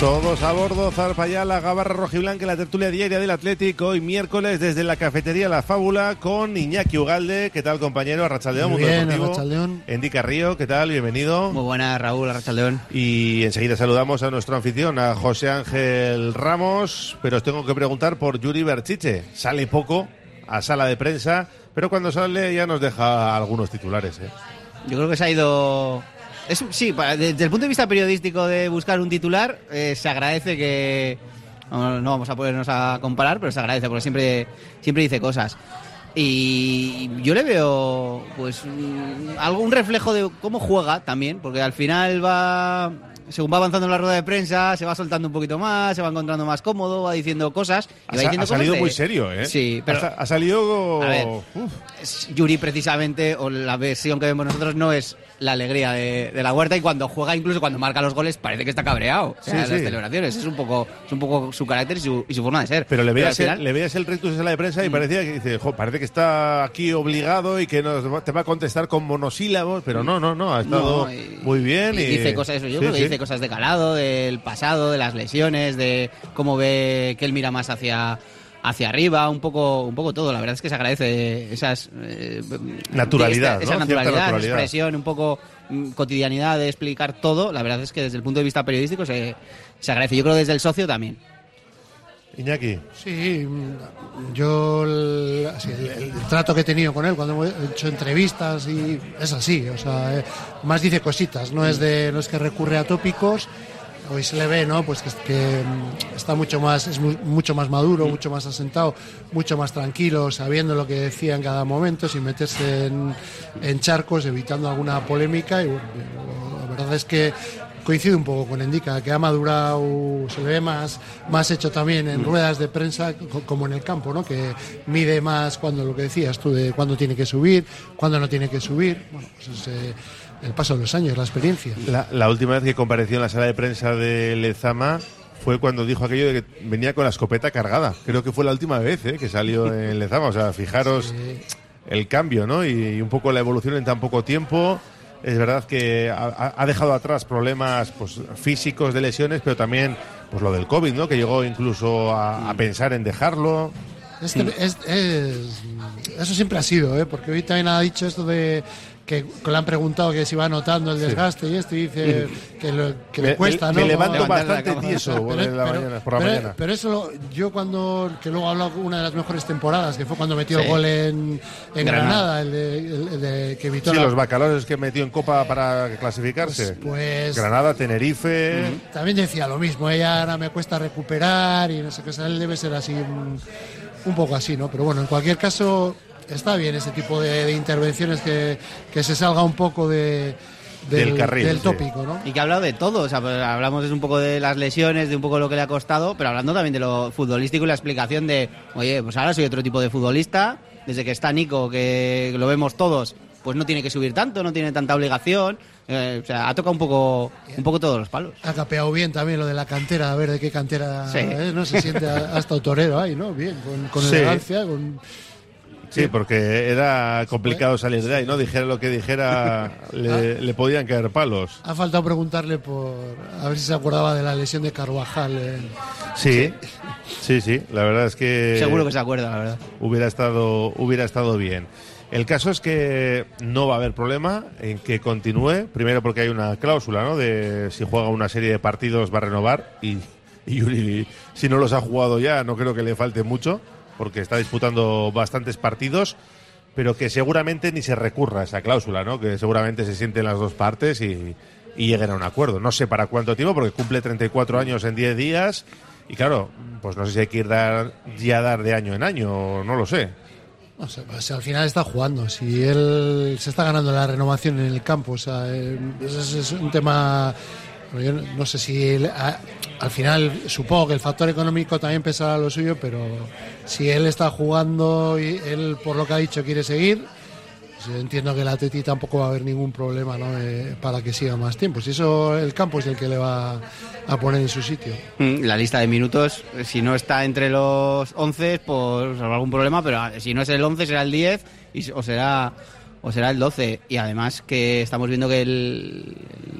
Todos a bordo, zarpa ya la gabarra rojiblanca, la tertulia diaria del Atlético, hoy miércoles desde la cafetería La Fábula con Iñaki Ugalde. ¿Qué tal, compañero? Arrachaldeón, Muy Mundo bien, Deportivo. Arrachaldeón. Endica Río, ¿qué tal? Bienvenido. Muy buena, Raúl Arrachaldeón. Y enseguida saludamos a nuestro anfitrión, a José Ángel Ramos, pero os tengo que preguntar por Yuri Berchiche. Sale poco a sala de prensa, pero cuando sale ya nos deja algunos titulares. ¿eh? Yo creo que se ha ido... Es, sí, desde el punto de vista periodístico de buscar un titular, eh, se agradece que... No, no vamos a ponernos a comparar, pero se agradece porque siempre, siempre dice cosas. Y yo le veo pues mm, algún reflejo de cómo juega también, porque al final va, según va avanzando en la rueda de prensa, se va soltando un poquito más, se va encontrando más cómodo, va diciendo cosas. y Ha, va sa- diciendo ha salido cosas de- muy serio, ¿eh? Sí, pero Ha, sa- ha salido... A ver. Yuri precisamente, o la versión que vemos nosotros, no es la alegría de, de la huerta y cuando juega, incluso cuando marca los goles, parece que está cabreado. O sea, Sí, las sí. celebraciones, es un poco, es un poco su carácter y su, y su forma de ser. Pero le veías, el, final- Mm. le veías el rectus en sala de prensa y parecía que dice, "Jo, parece que está aquí obligado y que nos te va a contestar con monosílabos, pero no, no, no, ha estado No, y- muy bien. y Y, dice cosas, eso, yo Sí, creo que sí. dice cosas de calado, del pasado, de las lesiones, de cómo ve que él mira más hacia hacia arriba, un poco, un poco todo. La verdad es que se agradece esas eh, Naturalidad, esa ¿no? Cierta naturalidad, esa naturalidad. expresión, un poco mm, cotidianidad de explicar todo. La verdad es que desde el punto de vista periodístico se, se agradece. Yo creo que desde el socio también. Iñaki, Sí, mm, yo el, así, el- el trato que he tenido con él cuando he hecho entrevistas y es así, o sea, eh, más dice cositas, no es de no es que recurre a tópicos. Hoy se le ve, ¿no? Pues que, que, mm, está mucho más, es mu- mucho más maduro, mucho más asentado, mucho más tranquilo, sabiendo lo que decía en cada momento, sin meterse en, en charcos, evitando alguna polémica. Y bueno, la verdad es que coincide un poco con Endica, que ha madurado, se le ve más, más hecho también en ruedas de prensa co- como en el campo, ¿no? Que mide más cuando lo que decías tú de cuándo tiene que subir, cuándo no tiene que subir. Bueno, pues es eh, el paso de los años, la experiencia. la, la última vez que compareció en la sala de prensa de Lezama fue cuando dijo aquello de que venía con la escopeta cargada. Creo que fue la última vez ¿eh? que salió en Lezama. O sea, fijaros el cambio, ¿no? Y, y un poco la evolución en tan poco tiempo. Es verdad que ha, ha dejado atrás problemas pues, físicos de lesiones, pero también pues lo del COVID, ¿no? Que llegó incluso a, a pensar en dejarlo. Este- es- es- eso siempre ha sido, ¿eh? porque hoy también ha dicho esto de que le han preguntado que si va notando el desgaste y esto, y dice que, lo- que le Me- cuesta, me ¿no? levanto levantar la bastante tieso Pero- la pero- mañana, por la pero- mañana. pero eso lo- yo cuando que luego he hablado una de las mejores temporadas que fue cuando metió Sí. el gol en, en Granada. Granada, el de, el- el de que evitó Sí, la- los bacalores que metió en Copa para clasificarse. pues Granada, Tenerife. también decía lo mismo ella ahora me cuesta recuperar y no sé qué o sea, él debe ser así un, un poco así no pero bueno en cualquier caso está bien ese tipo de, de intervenciones que, que se salga un poco de Del carril, del sí. tópico no Y que ha hablado de todo, o sea, pues hablamos un poco de las lesiones, de un poco lo que le ha costado, pero hablando también de lo futbolístico y la explicación de, oye, pues ahora soy otro tipo de futbolista, desde que está Nico, que lo vemos todos, pues no tiene que subir tanto, no tiene tanta obligación, eh, o sea, ha tocado un poco, un poco todos los palos. ha capeado bien también lo de la cantera a ver de qué cantera Sí. es, no se siente hasta autorero ahí no bien con, con Sí. elegancia con Sí, porque era complicado salir de ahí, ¿no? Dijera lo que dijera, le, le podían caer palos. ha faltado preguntarle por a ver si se acordaba de la lesión de Carvajal en- Sí, sí, sí, la verdad es que Seguro que se acuerda, la verdad. hubiera estado, hubiera estado bien. El caso es que no va a haber problema en que continúe, primero porque hay una cláusula, ¿no? De si juega una serie de partidos va a renovar y, y Yuri, si no los ha jugado ya, no creo que le falte mucho, porque está disputando bastantes partidos, pero que seguramente ni se recurra a esa cláusula, ¿no? Que seguramente se sienten las dos partes y, y lleguen a un acuerdo. No sé para cuánto tiempo, porque cumple 34 años en 10 días y claro, pues no sé si hay que ir dar, ya dar de año en año, no lo sé. No sé, pues, al final está jugando. Si él se está ganando la renovación en el campo, o sea, eh, ese es, un tema. yo no, sé si él, al final supongo que el factor económico también pesará lo suyo, pero si él está jugando y él por lo que ha dicho quiere seguir, Pues entiendo que el Atleti tampoco va a haber ningún problema ¿no? Eh, para que siga más tiempo. Si eso el campo es el que le va a poner en su sitio. Mm, La lista de minutos, eh, si no está entre los 11, pues habrá algún problema, pero ah, si no es el 11 será el 10 y, o será o será el 12. Y además que estamos viendo que el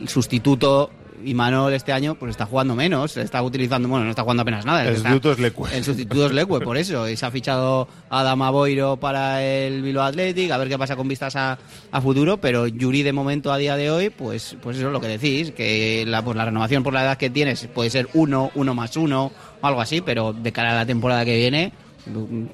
sustituto Imanol este año pues está jugando menos, está utilizando, bueno, no está jugando apenas nada. El sustituto es Leque. El sustituto es Leque, por eso. Y se ha fichado a Adama Boiro para el Bilbao Athletic, a ver qué pasa con vistas a, a futuro, pero Yuri de momento a día de hoy, pues, pues eso es lo que decís, que la, pues la renovación por la edad que tienes puede ser uno, uno más uno, o algo así, pero de cara a la temporada que viene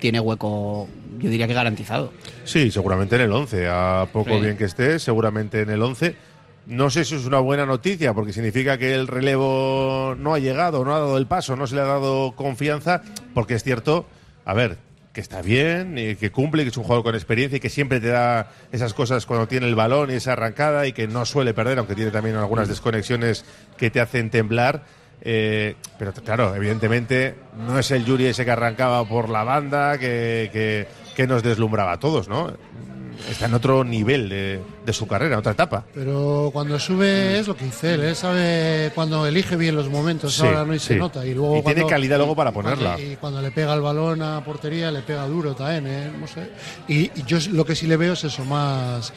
tiene hueco, yo diría que garantizado. Sí, seguramente en el 11. A poco Sí. bien que esté, seguramente en el 11. No sé si es una buena noticia, porque significa que el relevo no ha llegado, no ha dado el paso, no se le ha dado confianza, porque es cierto, a ver, que está bien, y que cumple, que es un jugador con experiencia y que siempre te da esas cosas cuando tiene el balón y esa arrancada y que no suele perder, aunque tiene también algunas desconexiones que te hacen temblar. Eh, pero claro, evidentemente no es el Yuri ese que arrancaba por la banda, que, que nos deslumbraba a todos, ¿no? Está en otro nivel de, de su carrera, otra etapa. Pero cuando sube es lo que dice él, él sabe cuando elige bien los momentos, Sí, ahora no y se sí. nota. Y, luego Y tiene calidad luego para cuando- ponerla. y cuando le pega el balón a portería, le pega duro también, ¿eh? No sé. Y, y yo lo que sí le veo es eso, más.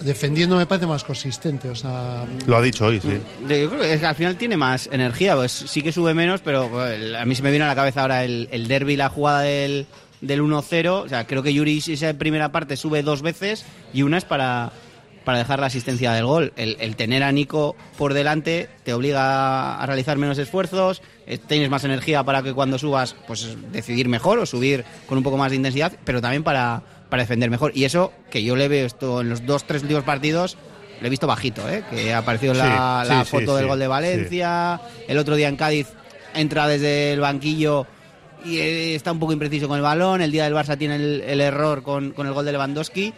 Defendiendo me parece más consistente, o sea. Lo ha dicho hoy, sí. De- Yo creo que al final tiene más energía, pues sí que sube menos, pero a mí se me viene a la cabeza ahora el, el derby, la jugada del, del 1-0. O sea, creo que Yuri esa primera parte sube dos veces y una es para, para dejar la asistencia del gol. El, el tener a Nico por delante te obliga a realizar menos esfuerzos, eh, tienes más energía para que cuando subas, pues decidir mejor o subir con un poco más de intensidad, pero también para, para defender mejor. Y eso que yo le veo esto en los dos, tres últimos partidos. Lo he visto bajito, ¿eh? que ha aparecido Sí, la, sí, la sí, foto del gol de. Valencia. El otro día en Cádiz entra desde el banquillo y eh, está un poco impreciso con el balón. El día del Barça tiene el, el error con, con el gol de Lewandowski.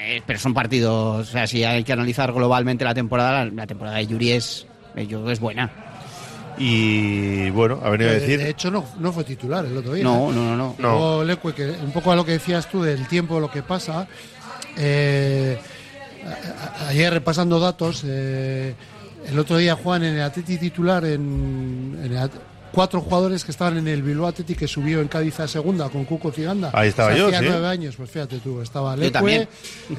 Eh, pero son partidos, o sea, si hay que analizar globalmente la temporada, la, la temporada de Yuri es, yo es buena. Y bueno, ha venido a de, decir. de hecho, no, no fue titular el otro día. No, ¿eh? no, no, no. No. Luego, Leque, que un poco a lo que decías tú del tiempo, lo que pasa. eh, ayer repasando datos, eh, el otro día Juan en el Atleti titular, en, en el At- cuatro jugadores que estaban en el Bilbao Atleti que subió en Cádiz a segunda con Cuco Ciganda. Ahí estaba yo, hacía sí. nueve años, pues fíjate tú, estaba Leque,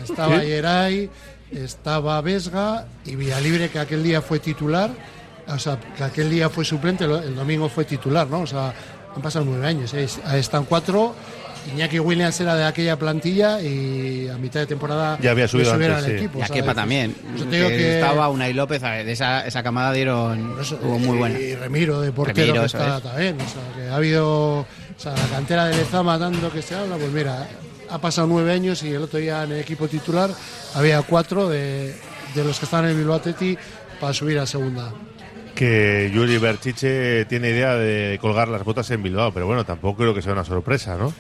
estaba. Yeray, estaba Vesga y Villalibre que aquel día fue titular. O sea, que aquel día fue suplente, el domingo fue titular, ¿no? O sea, han pasado nueve años. ¿eh? Ahí están cuatro. Iñaki Williams era de aquella plantilla y a mitad de temporada Ya había subido antes, al sí. equipo. Y a ¿sabes? Kepa también. Digo que que- Estaba Unai López, de esa, esa camada dieron eso, muy y- buena. Y Remiro de portero Remiro, que está es. también. O sea, que ha habido. O sea, la cantera de Lezama tanto que se habla, pues mira, ha pasado nueve años y el otro día en el equipo titular había cuatro de, de los que estaban en el Bilbao Athletic para subir a segunda. que Yuri Berchiche tiene idea de colgar las botas en Bilbao, pero bueno, tampoco creo que sea una sorpresa, ¿no?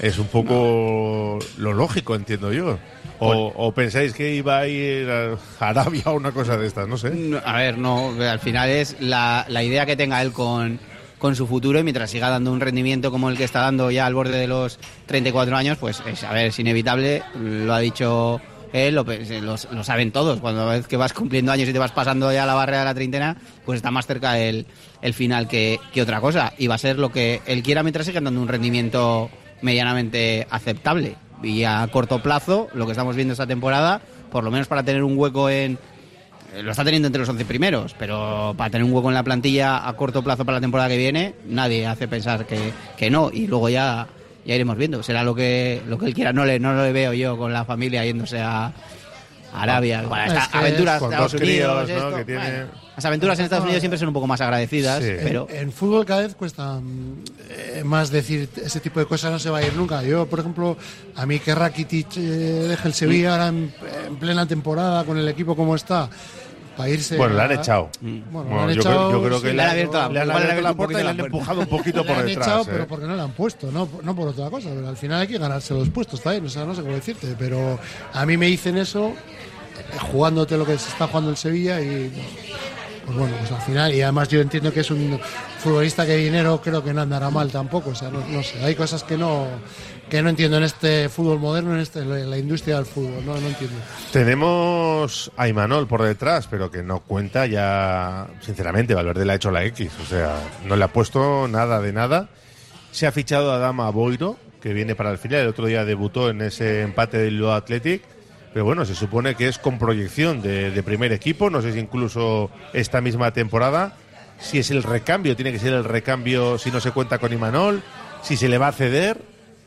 Es un poco lo lógico, entiendo yo. O, o pensáis que iba a ir a Arabia o una cosa de estas, no sé. No, a ver, no, al final es la, la idea que tenga él con, con su futuro y mientras siga dando un rendimiento como el que está dando ya al borde de los 34 años, pues es, a ver, es inevitable, lo ha dicho él, lo, lo- lo saben todos, cuando vez que vas cumpliendo años y te vas pasando ya la barrera de la treintena, pues está más cerca el, el final que, que otra cosa y va a ser lo que él quiera mientras siga dando un rendimiento medianamente aceptable y a corto plazo, lo que estamos viendo esta temporada, por lo menos para tener un hueco en, eh, lo está teniendo entre los 11 primeros, pero para tener un hueco en la plantilla a corto plazo para la temporada que viene, nadie hace pensar que, que no. Y luego ya, ya iremos viendo. Será lo que, lo que él quiera. No le, no le veo yo con la familia yéndose a Arabia. Bueno, Es estas que aventuras con Estados dos Unidos. críos, ¿no? que tiene- bueno, las aventuras en Estados Unidos siempre son un poco más agradecidas, Sí. pero En, en fútbol cada vez cuesta mm, eh, más decir ese tipo de cosas no se va a ir nunca. Yo, por ejemplo, a mí que Rakitic eh, deje el Sevilla ahora en, en plena temporada con el equipo como está, para irse. Bueno, le han echado. Bueno, Bueno, le han yo, echado, creo, yo creo sí, que le han abierto la- le han igual le han abierto la puerta y le han la empujado un poquito Le por han detrás. echado, ¿eh? pero porque no le han puesto, no, no por otra cosa. Pero al final hay que ganarse los puestos también. O sea, no sé cómo decirte. Pero a mí me dicen eso jugándote lo que se está jugando el Sevilla y pues bueno, pues al final, y además yo entiendo que es un futbolista que dinero creo que no andará mal tampoco, o sea, no, sé, hay cosas que no que no entiendo en este fútbol moderno, en este, la industria del fútbol, no, no entiendo. Tenemos a Imanol por detrás, pero que no cuenta ya, sinceramente, Valverde le ha hecho la X, o sea, no le ha puesto nada de nada. Se ha fichado a Dama Boiro, que viene para el final, el otro día debutó en ese empate del Lo Athletic, pero bueno, se supone que es con proyección de, de primer equipo, no sé si incluso esta misma temporada, si es el recambio, tiene que ser el recambio si no se cuenta con Imanol, si se le va a ceder,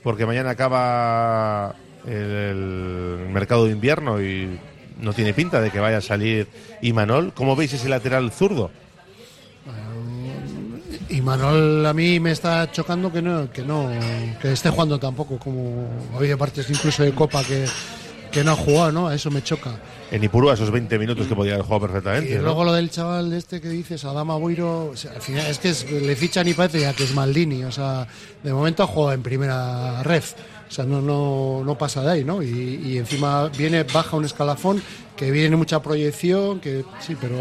porque mañana acaba el, mercado de invierno y no tiene pinta de que vaya a salir Imanol. ¿Cómo veis ese lateral zurdo? Y Manuel a mí me está chocando que no, que no, que esté jugando tampoco, como ha habido partes incluso de Copa que, que no ha jugado, ¿no? Eso me choca. En Ipurú, a esos 20 minutos que podía haber jugado perfectamente. Y ¿no? luego lo del chaval este que dices, Adama Boiro, o sea, al final es que es- le fichan y parece ya que es Maldini, o sea, de momento ha jugado en primera ref, o sea, no, no, no pasa de ahí, ¿no? Y, y encima viene, baja un escalafón, que viene mucha proyección, que sí, pero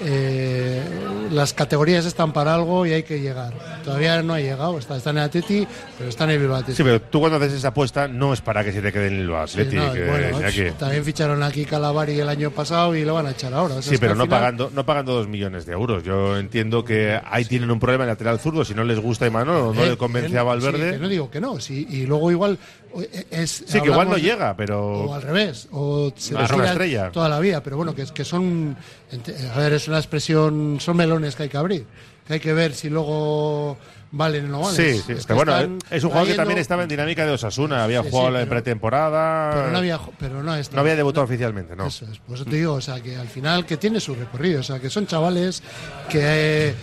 eh, las categorías están para algo y hay que llegar. Todavía no ha llegado, está, está en el Atleti, pero está en el Bilbao Athletic. Sí, pero tú cuando haces esa apuesta no es para que se te quede en el Sí, Atleti. no, que- bueno, ya que- También ficharon aquí Calavari el año pasado y lo van a echar ahora. O sea, Sí, pero no final- pagando, no pagando dos millones de euros. Yo entiendo que ahí tienen un problema en lateral zurdo. Si no les gusta Imanol o no Eh, le convence que a Valverde. sí, que no digo que no, sí, y luego igual eh, es. Sí, que igual no llega, pero- O al revés, o se estrella. Toda la vida, pero bueno, que, es- que son. A ver, es una expresión. Son melones que hay que abrir. Que hay que ver si luego valen o no valen. Sí, sí, Es que que bueno, es un jugador que trayendo- también estaba en dinámica de Osasuna. Había Sí, jugado sí, pero- pretemporada. Pero no había, pero no, está- No había debutado oficialmente, no. Eso es, por eso te digo, o sea, que al final que tiene su recorrido, o sea, que son chavales que eh,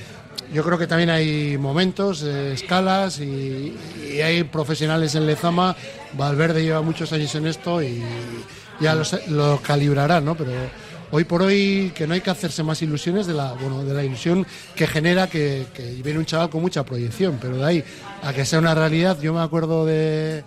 yo creo que también hay momentos, eh, escalas y, y hay profesionales en Lezama. Valverde lleva muchos años en esto y ya lo, sé- lo calibrará, ¿no? Pero hoy por hoy que no hay que hacerse más ilusiones de la, bueno, de la ilusión que genera que, que viene un chaval con mucha proyección, pero de ahí a que sea una realidad, yo me acuerdo de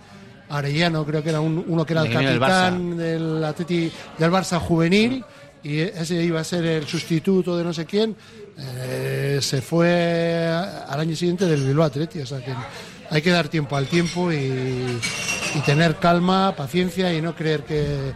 Arellano, creo que era un- uno que era el capitán del Atleti del Barça juvenil y ese iba a ser el sustituto de no sé quién eh, se fue al año siguiente del Bilbao Atleti o sea que hay que dar tiempo al tiempo y, y tener calma paciencia y no creer que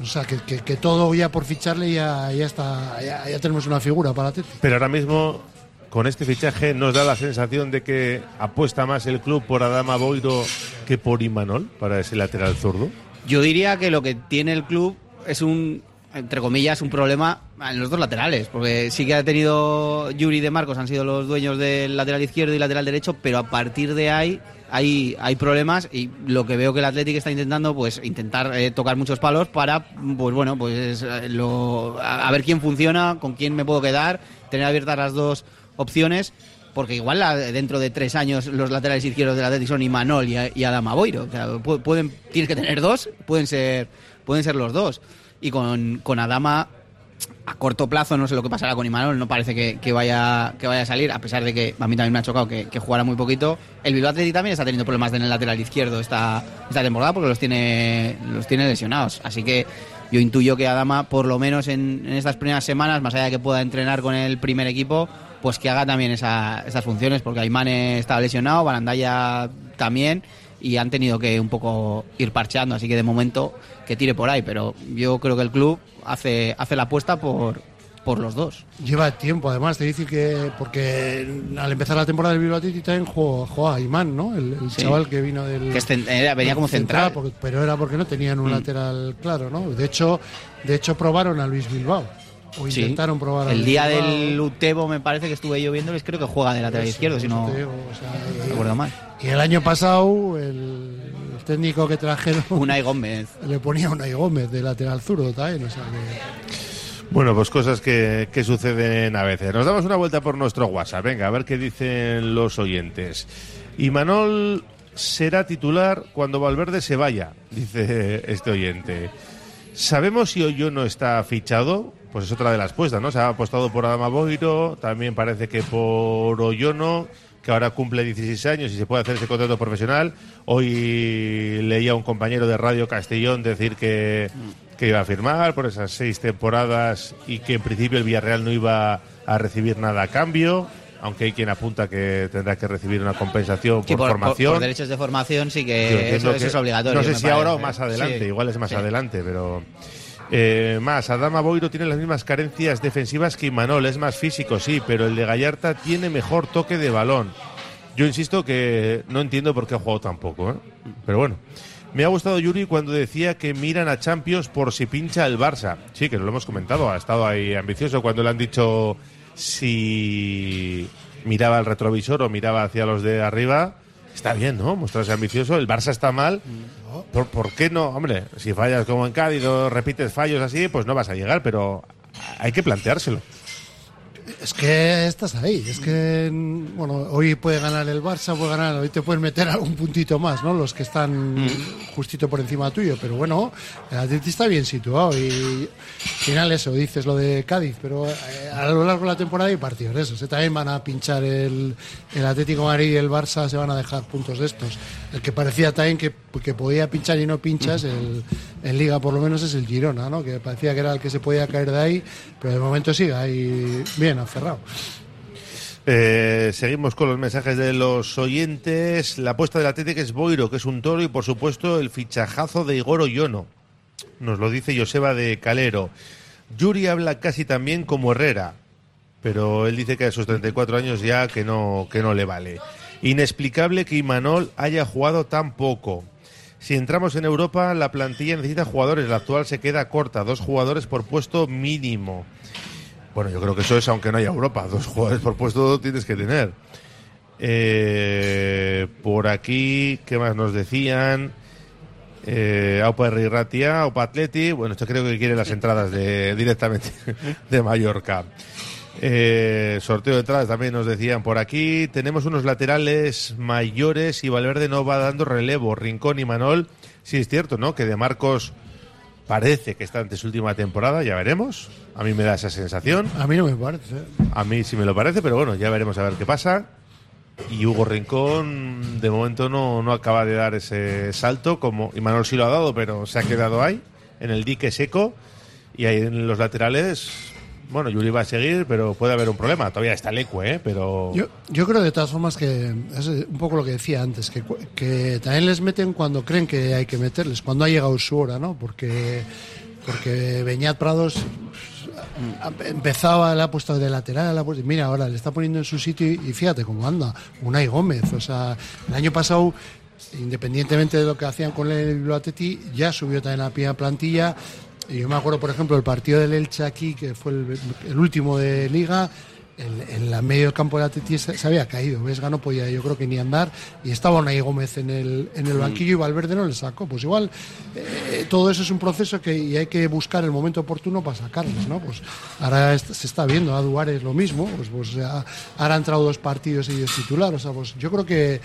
o sea que, que- que todo ya por ficharle ya, ya está ya, ya tenemos una figura para Atleti Pero ahora mismo, con este fichaje, nos da la sensación de que apuesta más el club por Adama Boiro que por Imanol para ese lateral zurdo. Yo diría que lo que tiene el club es un, entre comillas, un problema en los dos laterales, porque sí que ha tenido Yuri de Marcos, han sido los dueños del lateral izquierdo y lateral derecho, pero a partir de ahí hay, hay problemas y lo que veo que el Atlético está intentando, pues intentar eh, tocar muchos palos para, pues bueno, pues eh, lo, a, ver quién funciona, con quién me puedo quedar, tener abiertas las dos opciones. Porque igual la- dentro de tres años los laterales izquierdos del Atlético son Imanol y, y Adama Boiro. Pueden, tienes que tener dos, pueden ser, pueden ser los dos. Y con, con Adama, a corto plazo, no sé lo que pasará con Imanol, no parece que, que vaya, que vaya a salir, a pesar de que a mí también me ha chocado que, que jugara muy poquito. El Bilbao Athletic también está teniendo problemas en el lateral izquierdo esta, esta temporada porque los tiene, los tiene lesionados. Así que yo intuyo que Adama, por lo menos en, en estas primeras semanas, más allá de que pueda entrenar con el primer equipo, pues que haga también esa- esas funciones, porque Aymane estaba lesionado, Barandaya también, y han tenido que un poco ir parcheando, así que de momento que tire por ahí, pero yo creo que el club hace, hace la apuesta por, por los dos. Lleva tiempo, además, te dice que. Porque al empezar la temporada del Bilbao Athletic también jugó, jugó a Imán, ¿no? El, el Sí. chaval que vino del. Que era- venía como central. Mm. porque- pero era porque no tenían un lateral claro, ¿no? De hecho, de hecho probaron a Luis Bilbao. O Sí. intentaron probar El día Bilbao. del Utebo me parece que estuve yo viéndoles, creo que juega de lateral Eso, izquierdo, si no no y- recuerdo mal. Y el año pasado, el, el técnico que trajeron Unai Gómez. le ponía Unai Gómez de lateral zurdo también. O sea que. Bueno, pues cosas que, que suceden a veces. Nos damos una vuelta por nuestro WhatsApp. Venga, a ver qué dicen los oyentes. Imanol será titular cuando Valverde se vaya, dice este oyente. ¿Sabemos si Oyono está fichado? Pues es otra de las puestas, ¿no? Se ha apostado por Adama Boiro, también parece que por Oyono, que ahora cumple 16 años y se puede hacer ese contrato profesional. Hoy leía un compañero de Radio Castellón decir que, que iba a firmar por esas seis temporadas y que en principio el Villarreal no iba a recibir nada a cambio, aunque hay quien apunta que tendrá que recibir una compensación Sí, por, formación. por derechos de formación sí que eso, eso que- es obligatorio. No sé si ahora o más adelante, Sí. igual es más Sí. adelante, pero. Eh, más, Adama Boiro tiene las mismas carencias defensivas que Imanol, es más físico, sí, pero el de Gallarta tiene mejor toque de balón. Yo insisto que no entiendo por qué ha jugado tan poco, ¿eh? pero bueno. Me ha gustado Yuri cuando decía que miran a Champions por si pincha el Barça. Sí, que lo hemos comentado, ha estado ahí ambicioso cuando le han dicho si miraba al retrovisor o miraba hacia los de arriba. Está bien, ¿no? Mostrarse ambicioso. El Barça está mal. ¿Por, por qué no? Hombre, si fallas como en Cádiz o repites fallos así, pues no vas a llegar, pero hay que planteárselo. Es que estás ahí, es que mm, bueno, hoy puede ganar el Barça, puede ganar, hoy te pueden meter algún puntito más, ¿no? Los que están justito por encima tuyo, pero bueno, el Atleti está bien situado y al final eso, dices lo de Cádiz, pero eh, a lo largo de la temporada hay partidos de esos, ¿eh? también van a pinchar el, el Atlético de Madrid y el Barça se van a dejar puntos de estos. El que parecía también que, que podía pinchar y no pinchas, el, en Liga por lo menos es el Girona, ¿no? Que parecía que era el que se podía caer de ahí, pero de momento sigue ahí bien Eh, seguimos con los mensajes de los oyentes. La apuesta del Atlético es Boiro, que es un toro, y por supuesto el fichajazo de Igor Oyono. Nos lo dice Joseba de Calero. Yuri habla casi también como Herrera, pero él dice que a sus 34 años ya que no, que no le vale. Inexplicable que Imanol haya jugado tan poco. Si entramos en Europa, la plantilla necesita jugadores. La actual se queda corta, dos jugadores por puesto mínimo. Bueno, yo creo que eso es aunque no haya Europa. Dos jugadores por puesto tienes que tener. Eh, por aquí, ¿qué más nos decían? Eh, Aupa Ratia, Aupa Atleti. Bueno, esto creo que quiere las entradas de, directamente de Mallorca. Eh, sorteo de entradas también nos decían por aquí. Tenemos unos laterales mayores y Valverde no va dando relevo. Rincón y Manol. Sí, es cierto, ¿no? Que de Marcos parece que está ante su última temporada, ya veremos. A mí me da esa sensación. A mí no me parece. A mí sí me lo parece, pero bueno, ya veremos a ver qué pasa. Y Hugo Rincón, de momento, no, no acaba de dar ese salto, como y Manuel sí lo ha dado, pero se ha quedado ahí, en el dique seco. Y ahí en los laterales, bueno, Yuri va a seguir, pero puede haber un problema. Todavía está Leque, ¿eh? pero. Yo, yo creo de todas formas que es un poco lo que decía antes, que, que también les meten cuando creen que hay que meterles, cuando ha llegado su hora, ¿no? Porque, porque Beñat Prados empezaba, le ha puesto de lateral, le ha puesto- mira, ahora le está poniendo en su sitio y, fíjate cómo anda, Unai Gómez, o sea, el año pasado independientemente de lo que hacían con el Bilbao ya subió también la primera plantilla. Y yo me acuerdo, por ejemplo, el partido del Elche aquí, que fue el, el último de Liga, en, en la medio del campo del Atleti se, se había caído. Vesga no podía, yo creo que ni andar. Y estaba Unai Gómez en el, en el banquillo y Valverde no le sacó. Pues igual, eh, todo eso es un proceso que y hay que buscar el momento oportuno para sacarlos, ¿no? Pues ahora est- se está viendo, a Duárez lo mismo. Pues, pues ahora han entrado dos partidos y es titular. O sea, pues yo creo que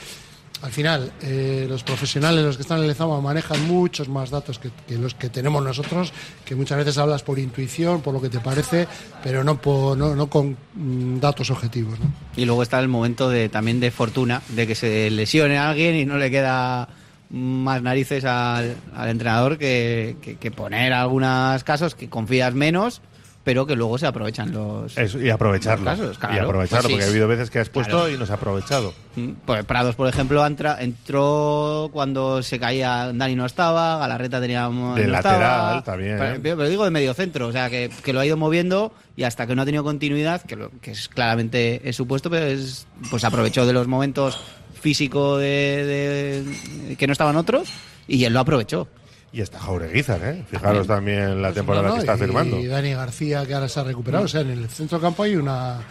al final, eh, los profesionales, los que están en el Lezama, manejan muchos más datos que, los que tenemos nosotros, que muchas veces hablas por intuición, por lo que te parece, pero no, por- no, con mm, datos objetivos. Y luego está el momento de también de fortuna, de que se lesione a alguien y no le queda más narices al, entrenador que- que poner algunos casos que confías menos, pero que luego se aprovechan los... Eso, y aprovecharlo. los casos, claro. y aprovecharlo, Pues sí. porque ha habido veces que has puesto Claro. y no se ha aprovechado. Mm, Pues Prados, por ejemplo, entra- entró cuando se caía, Dani no estaba, Galarreta tenía no De estaba. lateral también, Pero, ¿eh? pero digo de medio centro, o sea, que, que lo ha ido moviendo y hasta que no ha tenido continuidad, que, lo- que es claramente es supuesto, pero es, pues aprovechó de los momentos físicos de, de- que no estaban otros y él lo aprovechó. Y está Jaureguizar, ¿eh? Fijaros también la temporada No, no, que está y, firmando. Y Dani García, que ahora se ha recuperado. O sea, en el centro campo hay una,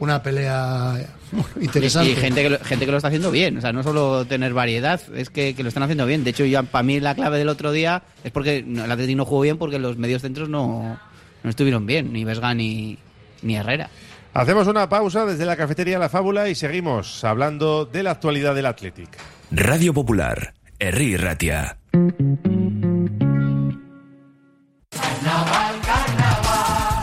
una pelea interesante. y gente, que lo, gente que lo está haciendo bien, o sea, no solo tener variedad, es que, que lo están haciendo bien. De hecho, para mí la clave del otro día es porque el Atlético no jugó bien porque los medios centros no, no estuvieron bien, ni Vesga ni, ni Herrera. Hacemos una pausa desde la cafetería La Fábula y seguimos hablando de la actualidad del Athletic. Radio Popular, Herri Ratia.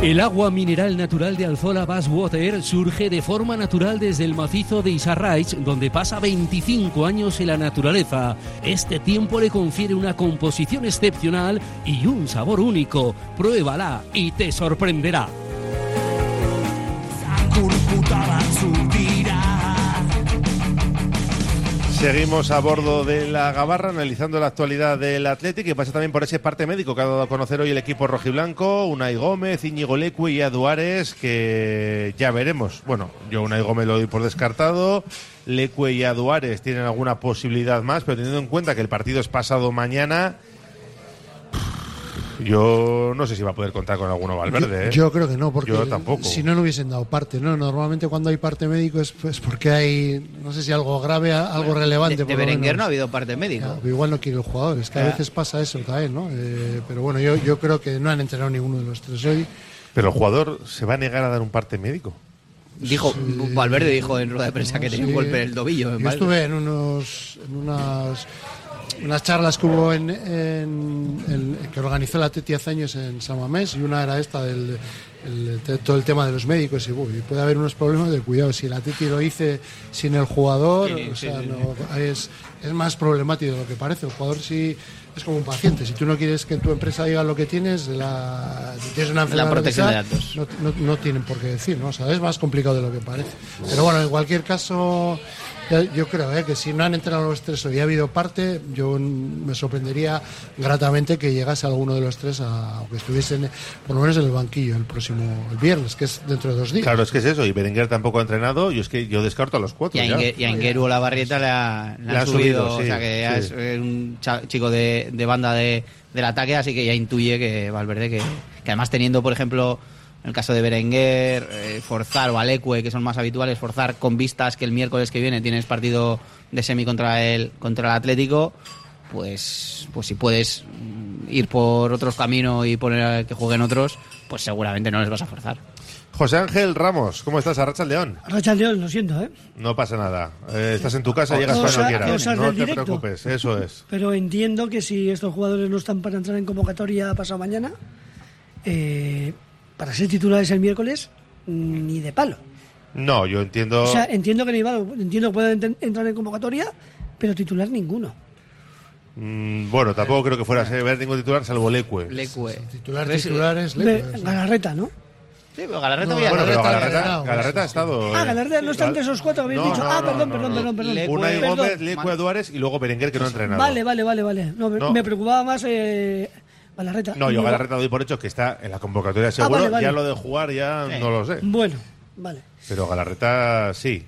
El agua mineral natural de Alzola Water surge de forma natural desde el macizo de Isarraich, donde pasa 25 años en la naturaleza. Este tiempo le confiere una composición excepcional y un sabor único. Pruébala y te sorprenderá. Seguimos a bordo de la Gabarra analizando la actualidad del Atlético y pasa también por ese parte médico que ha dado a conocer hoy el equipo rojiblanco, Unai Gómez, Íñigo Leque y Aduares, que ya veremos. Bueno, yo Unai Gómez lo doy por descartado, Leque y Aduares tienen alguna posibilidad más, pero teniendo en cuenta que el partido es pasado mañana, yo no sé si va a poder contar con alguno Valverde. ¿eh? Yo creo que no, porque Yo tampoco. si no, no hubiesen dado parte. ¿no? Normalmente cuando hay parte médico es pues porque hay, no sé si algo grave, algo relevante. De, de Berenguer no ha habido parte médico. Ya, igual no quiere el jugador, es que a Ya. veces pasa eso también, ¿no? Eh, pero bueno, yo, yo creo que no han entrenado ninguno de los tres hoy. Pero el jugador se va a negar a dar un parte médico. Dijo, Valverde dijo en rueda de prensa que tenía un golpe en el tobillo. Yo estuve en unos en unas unas charlas que hubo en, en- en- que organizó la Teti hace años en San Mamés y una era esta del el- todo el tema de los médicos y, uy, puede haber unos problemas de cuidado si la Teti lo hice sin el jugador Sí, o sea sí, no, es, es más problemático de lo que parece el jugador sí es como un paciente si tú no quieres que tu empresa diga lo que tienes la, si tienes una enfermedad que protección de datos. no, no- no tienen por qué decir, ¿no? O sea, es más complicado de lo que parece. Pero bueno, en cualquier caso, yo creo ¿eh? que si no han entrenado los tres hoy y ha habido parte, yo me sorprendería gratamente que llegase alguno de los tres a, o que estuviesen por lo menos en el banquillo el próximo, el viernes, que es dentro de dos días. Claro, es que es eso. Y Berenguer tampoco ha entrenado. Y es que yo descarto a los cuatro. Y a, ya. Inge- y a Ingeru la barrieta le, ha- le Le han han subido, subido, o sí, sea que ya sí. es eh, un cha- chico de, de banda de, del ataque, así que ya intuye que Valverde, que, que además teniendo, por ejemplo, en el caso de Berenguer, eh, forzar o Alecue, que son más habituales, forzar con vistas que el miércoles que viene tienes partido de semi contra el, contra el Atlético, pues, pues si puedes mm, ir por otros caminos y poner a que jueguen otros, pues seguramente no les vas a forzar. José Ángel Ramos, ¿cómo estás? Arracha el León. Racha León, lo siento, ¿eh? No pasa nada. Eh, estás en tu casa, llegas Cosas- cuando quieras. cosas No del te directo. preocupes, eso es. Pero entiendo que si estos jugadores no están para entrar en convocatoria pasado mañana, eh, para ser titulares el miércoles, ni de palo. No, yo entiendo. O sea, entiendo que, Nivado- entiendo que pueden enten- entrar en convocatoria, pero titular ninguno. Mm, bueno, tampoco creo que fuera a ver ningún titular salvo Leque. Lecue. Titular, titular es Leque, o sea. Galarreta, ¿no? Sí, pero Galarreta No, había Bueno, pero Galarreta Galarreta, ha estado. Ah, eh, Galarreta no está entre esos cuatro que habéis No, dicho. no, ah, no, perdón, no, perdón, no. perdón, perdón. Unai. Gómez, Lecue Duárez y luego Berenguer, que no ha entrenado. Vale, vale, vale, vale. No, me- No. me preocupaba más eh, Galarreta. No, yo Galarreta doy por hecho que está en la convocatoria seguro. Ah, vale, vale. Ya lo de jugar ya Sí. no lo sé. Bueno, vale. Pero Galarreta sí.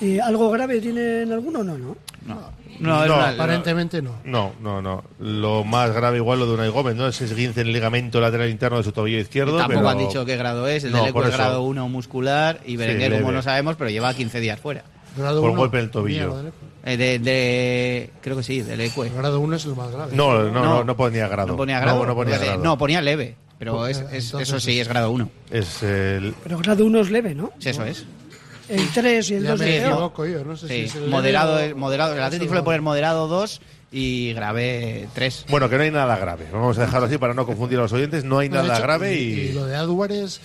¿Y ¿Algo grave tienen alguno o no? no? No, no, es Aparentemente no. No, no, no. Lo más grave igual lo de Unai Gómez, ¿no? Ese esguince en el ligamento lateral interno de su tobillo izquierdo. Tampoco pero- han dicho qué grado es. El No, de Leco es grado 1 muscular y Berenguer, como leve. no sabemos, pero lleva 15 días fuera. Grado Por uno, golpe en el tobillo. mierda, ¿eh? De, de- creo que sí, del Ecue. El grado 1 es el más grave. No, no, no, No. no, ponía grado. No ponía grado. No, no ponía grado. no, ponía leve. Pero Pues, es, eh, es- entonces eso sí, es- es grado 1. Es el. Pero grado 1 es leve, ¿no? Sí, eso es. El 3 y el Ya 2 me es equivoco yo, no sé si Sí, es el moderado, es- o- moderado. El Atlético suele poner moderado 2 y grave 3. Bueno, que no hay nada grave. Vamos a dejarlo así para no confundir a los oyentes. No hay nada hecho, grave y, y. y lo de Álvarez,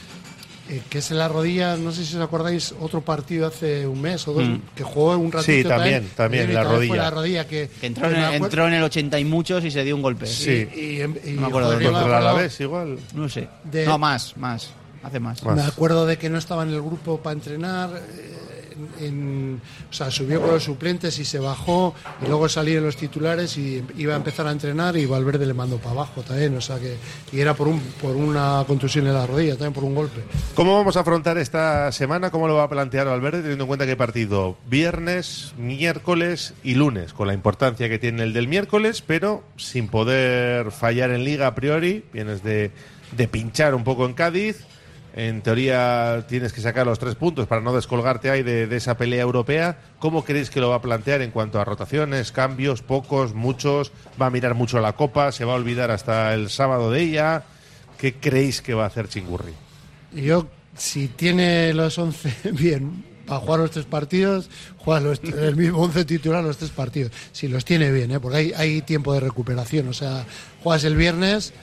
eh, que es en la rodilla, no sé si os acordáis, otro partido hace un mes o dos, Mm. que jugó un ratito. Sí, también, también, y la fue rodilla. la rodilla que, Que entró, en, el- entró en el 80 y muchos y se dio un golpe. Sí. Y, y- y- No me acuerdo joder, de Contra acuerdo- Alavés, igual. No sé. De- No, más, más. Hace más. Más. Me acuerdo de que no estaba en el grupo para entrenar. eh, en- en- o sea, subió con los suplentes y se bajó. Y luego salieron los titulares y iba a empezar a entrenar. Y Valverde le mandó para abajo también. O sea que. Y era por, un, por una contusión en la rodilla, también por un golpe. ¿Cómo vamos a afrontar esta semana? ¿Cómo lo va a plantear Valverde teniendo en cuenta que partido viernes, miércoles y lunes? Con la importancia que tiene el del miércoles, pero sin poder fallar en liga a priori. Vienes de, de pinchar un poco en Cádiz. En teoría tienes que sacar los tres puntos para no descolgarte ahí de, esa pelea europea. ¿Cómo creéis que lo va a plantear en cuanto a rotaciones, cambios, pocos, muchos? ¿Va a mirar mucho la copa? ¿Se va a olvidar hasta el sábado de ella? ¿Qué creéis que va a hacer Chingurri? Yo, si tiene los 11 bien para jugar los tres partidos, juega el mismo 11 titular los tres partidos. Si los tiene bien, ¿eh? porque hay, hay tiempo de recuperación. O sea, juegas el viernes,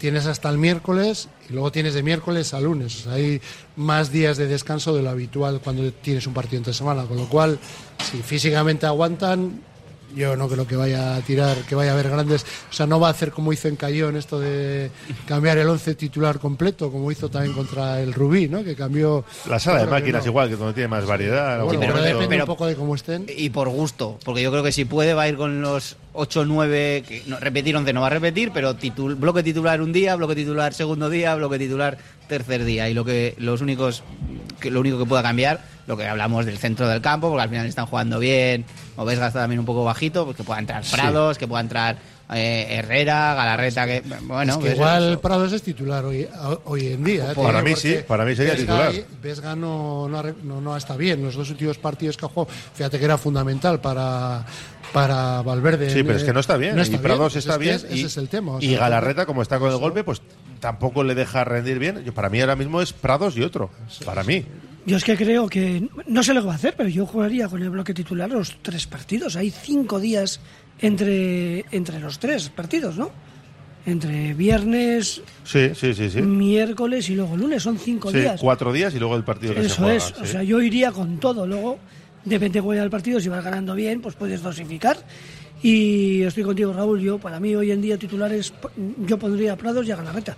tienes hasta el miércoles y luego tienes de miércoles a lunes. O sea, hay más días de descanso de lo habitual cuando tienes un partido entre semana. Con lo cual, si físicamente aguantan, yo no creo que vaya a tirar, que vaya a haber grandes. O sea, no va a hacer como hizo en Cayón esto de cambiar el 11 titular completo, como hizo también contra el Rubí, ¿no? Que cambió. La sala de máquinas no. igual, que donde tiene más variedad. Bueno, pero, depende pero- un poco de cómo estén. Y por gusto, porque yo creo que si puede va a ir con los 8 9, que no, repetir 11 no va a repetir, pero titul- bloque titular un día, bloque titular segundo día, bloque titular tercer día. Y lo que los únicos que lo único que pueda cambiar, lo que hablamos del centro del campo, porque al final están jugando bien, o ves está también un poco bajito, pues que pueda entrar Prados, que pueda entrar eh, Herrera, Galarreta, que bueno, es que pues igual eso. Prados es titular hoy, hoy en día. ¿eh? Para mí sí, porque para mí sería Vesga titular. Vesga no, no, ha re- no, no está bien. Los dos últimos partidos que ha jugado, fíjate que era fundamental para, para Valverde. Sí, pero es que no está bien. no y Prados bien. está bien. es- y, ese es el tema. o y Galarreta, como está con el golpe, pues tampoco le deja rendir bien. Yo, para mí ahora mismo es Prados y otro. Para mí. Yo es que creo que, no sé lo que va a hacer, pero yo jugaría con el bloque titular los tres partidos. Hay cinco días entre, entre los tres partidos, ¿no? Entre viernes, Sí, sí, sí, sí. miércoles y luego lunes. Son cinco Sí, días. cuatro días y luego el partido que se Eso juega. es. sí. O sea, yo iría con todo. Luego, depende de cómo vaya el partido, si vas ganando bien, pues puedes dosificar. Y estoy contigo, Raúl. Yo, para mí, hoy en día, titulares, yo pondría a Prados y a Galarreta.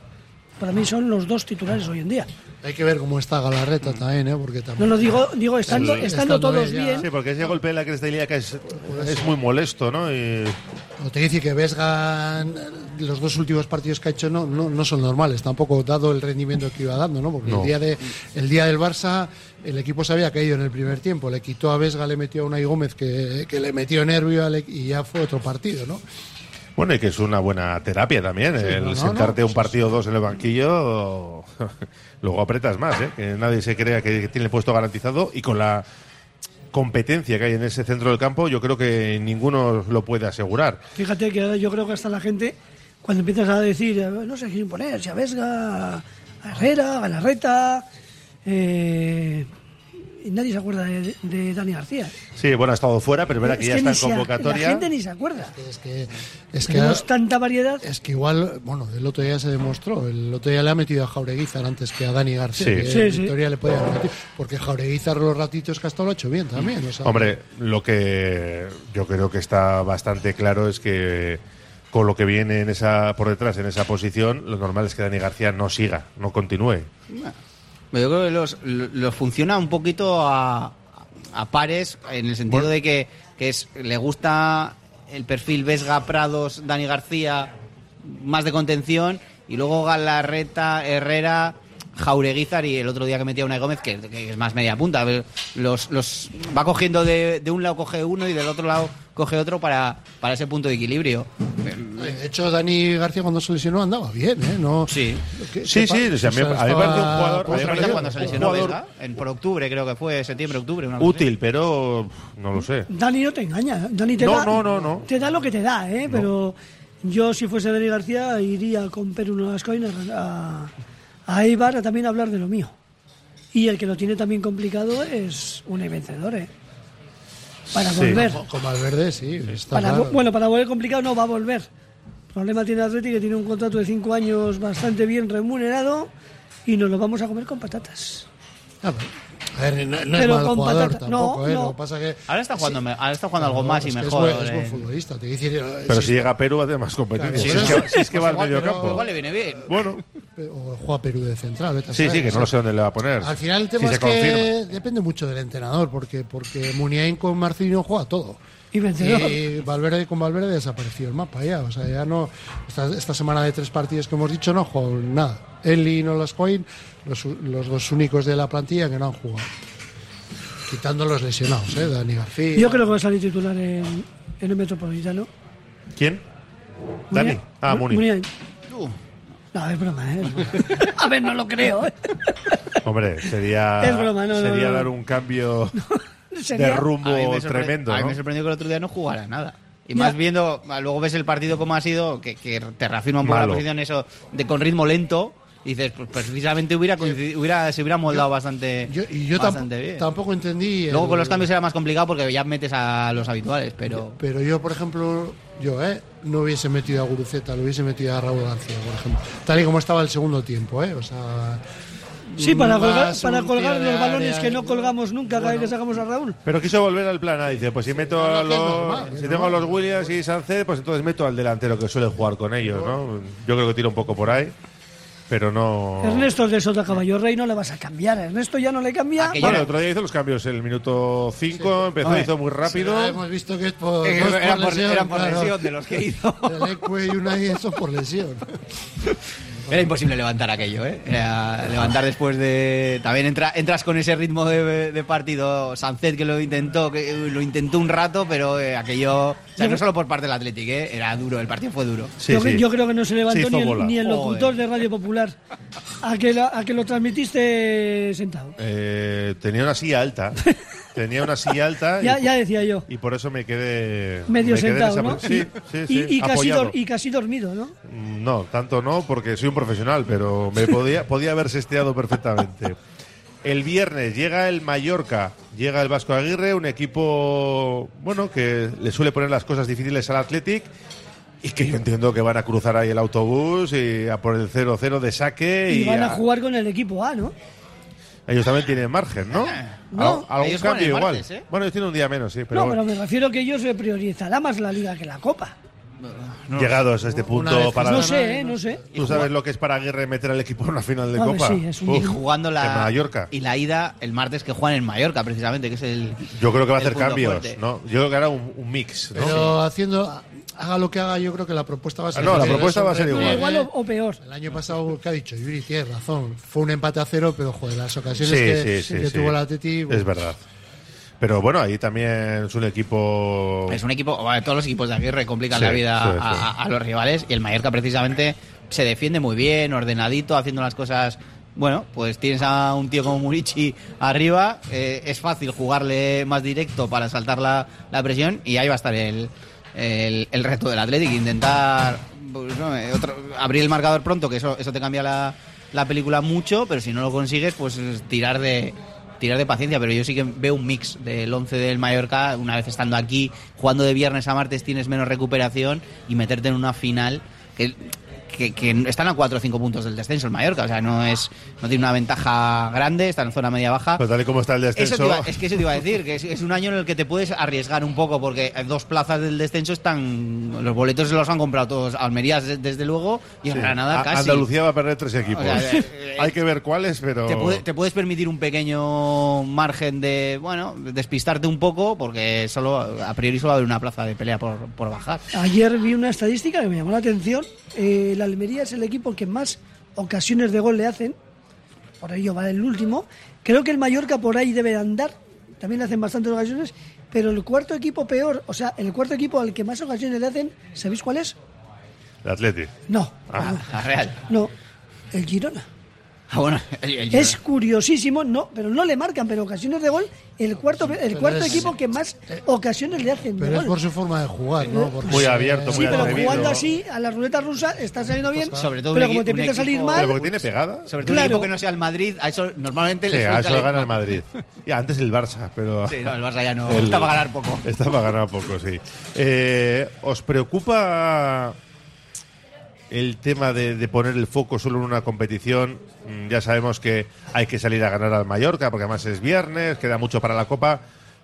Para mí son los dos titulares hoy en día. Hay que ver cómo está Galarreta también, ¿eh? Porque No lo digo, digo estando, Sí. estando Estando todos bien, ya. bien. Sí, porque ese golpe en la cresta ilíaca es, es muy molesto, ¿no? Y O te dice que Vesga, los dos últimos partidos que ha hecho no, no, no son normales, tampoco dado el rendimiento que iba dando, ¿no? Porque No. el, día de, el día del Barça, el equipo se había caído en el primer tiempo, le quitó a Vesga, le metió a Unai Gómez que, que le metió nervio e- y ya fue otro partido, ¿no? Bueno, y que es una buena terapia también. el no, sentarte no, un partido o dos en el banquillo, luego apretas más, ¿eh? Que nadie se crea que tiene el puesto garantizado y con la competencia que hay en ese centro del campo, yo creo que ninguno lo puede asegurar. Fíjate que ahora yo creo que hasta la gente, cuando empiezas a decir, eh, no sé quién poner, si a Vesga, a Herrera, a Galarreta, eh, y nadie se acuerda de, de Dani García. Sí, bueno, ha estado fuera, pero es verdad que ya está en convocatoria. La gente ni se acuerda. Es que, es que, Tenemos tanta variedad. es que igual, bueno, el otro día se demostró, el otro día le ha metido a Jaureguizar antes que a Dani García, Sí. que Sí, en sí. Victoria le podía haber metido, porque Jaureguizar los ratitos que ha estado lo ha hecho bien también. o sea, Hombre, lo que yo creo que está bastante claro es que con lo que viene en esa por detrás en esa posición, lo normal es que Dani García no siga, no continúe. Yo creo que los, los funciona un poquito a, a pares en el sentido de que, que es, le gusta el perfil Vesga, Prados, Dani García, más de contención, y luego Galarreta, Herrera, Jaureguizar y el otro día que metía una Gómez, que, que es más media punta. Los, los va cogiendo de, de un lado coge uno y del otro lado coge otro para, para ese punto de equilibrio. De hecho, Dani García cuando se lesionó andaba bien, ¿eh? No, Sí. Sí, sí, pa- o sea, a mí- a mí me parece un jugador- pues, a mí me cuando se lesionó jugador en por octubre creo que fue, septiembre, octubre. una cosa así. útil, pero no lo sé. Dani no te engaña. Dani te No, da, no, no, no. Te da lo que te da, ¿eh? Pero yo, si fuese Dani García, iría con Perú Nolascoin a, a Eibar a también hablar de lo mío. Y el que lo tiene también complicado es un vencedor, ¿eh? Para Sí. volver. Con Valverde, sí. Está Para, claro. Bueno, para volver complicado no va a volver. El problema tiene Atleti que tiene un contrato de cinco años bastante bien remunerado y nos lo vamos a comer con patatas. Ah, a ver, no, no es mal con jugador patata- tampoco, no, ¿eh? no. Lo que pasa que... Ahora está jugando, ahora está jugando algo más y mejor. Es buen, es buen eh. futbolista. Te decir, eh, Pero si si llega a Perú hace más competencia. Claro, si, es que, si es que va al medio pero- campo. Igual le viene bien. Bueno, o juega Perú de central. vete a sí, saber, sí, que no lo sé dónde le va a poner. Al final el tema es que confirma. depende mucho del entrenador, porque porque Muniain con Marcelino juega todo. Y vencedor. Y Valverde con Valverde desapareció el mapa ya. O sea, ya no. Esta, esta semana de tres partidos que hemos dicho no ha jugado nada. Eli y Nolascoin, los, los dos únicos de la plantilla que no han jugado. Quitando los lesionados, ¿eh? Dani García. Yo creo que va a salir titular en, en el Metropolitano. ¿Quién? Dani. Ah, Muni. Muniain. No, es broma, ¿eh? a ver, no lo creo, ¿eh? Hombre, sería, Es broma, no, no, sería no. dar un cambio de rumbo tremendo. A mí me sorprendió que el otro día no jugara nada. Y más viendo, luego ves el partido como ha sido, que, que te reafirma un poco Malo. la posición eso de con ritmo lento. Y dices, pues precisamente hubiera, hubiera se hubiera moldado bastante, Yo- y yo bastante tampoco, bien. tampoco entendí. Luego el- con los cambios era más complicado porque ya metes a los habituales, pero Pero yo, por ejemplo, yo, ¿eh? No hubiese metido a Guruceta, lo hubiese metido a Raúl García, por ejemplo. Tal y como estaba el segundo tiempo, ¿eh? O sea. Sí, para colgar, para colgar los balones que no colgamos nunca cada vez que sacamos a Raúl. Pero quiso volver al plan A. Dice, pues si meto a los, si tengo a los Williams y Sánchez, pues entonces meto al delantero que suele jugar con ellos, ¿no? Yo creo que tira un poco por ahí, pero no. Ernesto es de Sota Caballo Rey, no le vas a cambiar. Ernesto ya no le cambia. Aquello- Bueno, el otro día hizo los cambios en el minuto 5, empezó, hizo muy rápido. Sí, hemos visto que es por, Eh, no es eran por- lesión, eran por claro. lesión de los que hizo. El Ecue y una y eso por lesión. era imposible levantar aquello, ¿eh? Era levantar después de... También entra- entras con ese ritmo de, de partido. Sancet que lo intentó, que lo intentó un rato, pero eh, aquello... O sea, no solo por parte del Athletic, ¿eh? Era duro, el partido fue duro. Sí, yo, sí. yo creo que no se levantó ni el, ni el locutor Joder. de Radio Popular a que, la- a que lo transmitiste sentado. Eh, tenía una silla alta. tenía una silla alta. Ya, y, ya decía yo. y por eso me quedé. Medio me quedé en sentado, esa ¿no? pos- Sí, sí, y, sí. y casi y casi dormido, ¿no? No, tanto no, porque soy un profesional, pero me podía, podía haber sesteado perfectamente. El viernes llega el Mallorca, llega el Vasco Aguirre, un equipo bueno que le suele poner las cosas difíciles al Athletic y que yo entiendo que van a cruzar ahí el autobús y a por el 0-0 de saque Y, y, van a a- jugar con el equipo A, ¿no? Ellos también tienen margen, ¿no? No, Al- algún ellos cambio igual. martes, ¿eh? Bueno, ellos tienen un día menos, sí, pero, no, pero me refiero que ellos se priorizará más la liga que la copa. llegados a este punto vez para No no, sé, ¿eh? No sé. ¿Tú sabes lo que es para Aguirre meter al equipo en una final de Copa? sí, es un- Uf, Y jugando la... En Mallorca. Y la ida el martes que juegan en Mallorca, precisamente, que es el... Yo creo que va a hacer cambios, fuerte. ¿no? Yo creo que hará un, un mix, ¿no? Pero haciendo. Haga lo que haga, yo creo que la propuesta va a ser. Ah, no, la Pero propuesta eso, va a ser igual. No, igual o, o peor. El año pasado, ¿qué ha dicho? Yuri tiene razón. Fue un empate a cero, pero joder, las ocasiones Sí, que, sí, sí, que sí. tuvo el Atleti. Es verdad. Pero bueno, ahí también es un equipo... Es un equipo, bueno, todos los equipos de Aguirre complican Sí, la vida sí, a, sí. a- a los rivales y el Mallorca precisamente se defiende muy bien, ordenadito, haciendo las cosas. Bueno, pues tienes a un tío como Murici arriba, eh, es fácil jugarle más directo para saltar la, la presión y ahí va a estar el, el, el reto del Athletic, intentar pues, no, eh, abrir el marcador pronto, que eso, eso te cambia la, la película mucho, pero si no lo consigues, pues es tirar de tirar de paciencia, pero yo sí que veo un mix del 11 del Mallorca, una vez estando aquí, jugando de viernes a martes tienes menos recuperación y meterte en una final que, que, que están a 4 o 5 puntos del descenso el Mallorca. O sea, no es no tiene una ventaja grande, está en zona media-baja. Pues tal y como está el descenso. iba- es que eso te iba a decir, que es, es un año en el que te puedes arriesgar un poco, porque dos plazas del descenso están. Los boletos se los han comprado todos. Almería, des- desde luego, y en Sí. Granada A- casi. Andalucía va a perder tres equipos. O sea, eh, Hay que ver cuáles, pero. Te, puede- te puedes permitir un pequeño margen de, bueno, despistarte un poco, porque solo a priori solo va a haber una plaza de pelea por, por bajar. Ayer vi una estadística que me llamó la atención. Eh, el Almería es el equipo que más ocasiones de gol le hacen. Por ello va el último. Creo que el Mallorca por ahí debe de andar. También le hacen bastantes ocasiones. Pero el cuarto equipo peor, o sea, el cuarto equipo al que más ocasiones le hacen, ¿sabéis cuál es? El Atleti. No. Ah. A Real. No. El Girona. Ah, bueno, el- el- Es curiosísimo, no, pero no le marcan, pero ocasiones de gol, el cuarto, el pero cuarto es- equipo que más ocasiones le hacen de Pero es gol. por su forma de jugar, ¿no? Porque Muy se- abierto, Sí, muy pero atrevido. jugando así, a la ruleta rusa, está saliendo bien. Sobre todo pero como te empieza a salir mal. Pero porque tiene pegada. Sobre todo Claro. un equipo que no sea el Madrid, a eso normalmente Sí, les a eso gana el Madrid. Y antes el Barça, pero. Sí, no, el Barça ya no. El- Está para ganar poco. Está para ganar poco, sí. Eh, ¿Os preocupa el tema de, de poner el foco solo en una competición? Mm, Ya sabemos que hay que salir a ganar al Mallorca, porque además es viernes, queda mucho para la Copa.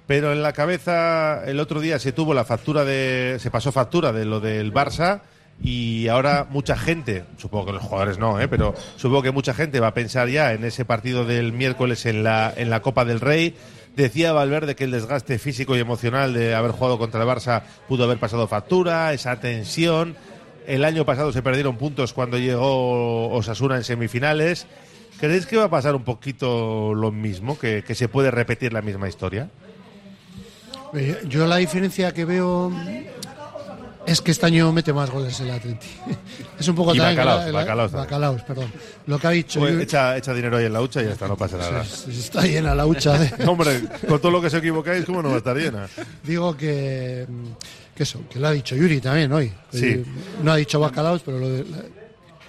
Pero en la cabeza, el otro día se tuvo la factura de. Se pasó factura de lo del Barça. Y ahora mucha gente, supongo que los jugadores no, ¿eh? pero supongo que mucha gente va a pensar ya en ese partido del miércoles en la, en la Copa del Rey. Decía Valverde que el desgaste físico y emocional de haber jugado contra el Barça pudo haber pasado factura, esa tensión. El año pasado se perdieron puntos cuando llegó Osasuna en semifinales. ¿Creéis que va a pasar un poquito lo mismo? ¿Que, que se puede repetir la misma historia? Eh, Yo la diferencia que veo es que este año mete más goles el Atleti. Es un poco Y Bacalaos, la- la- Bacalaos. Bacalaos, perdón. Lo que ha dicho. Pues yo- echa, echa dinero ahí en la hucha y ya está, no pasa nada. se- se está llena la hucha. de- Hombre, con todo lo que os equivocáis, ¿cómo no va a estar llena? Digo que, que eso, que lo ha dicho Yuri también hoy. Sí. Eh, No ha dicho bacalaos, pero lo de- la-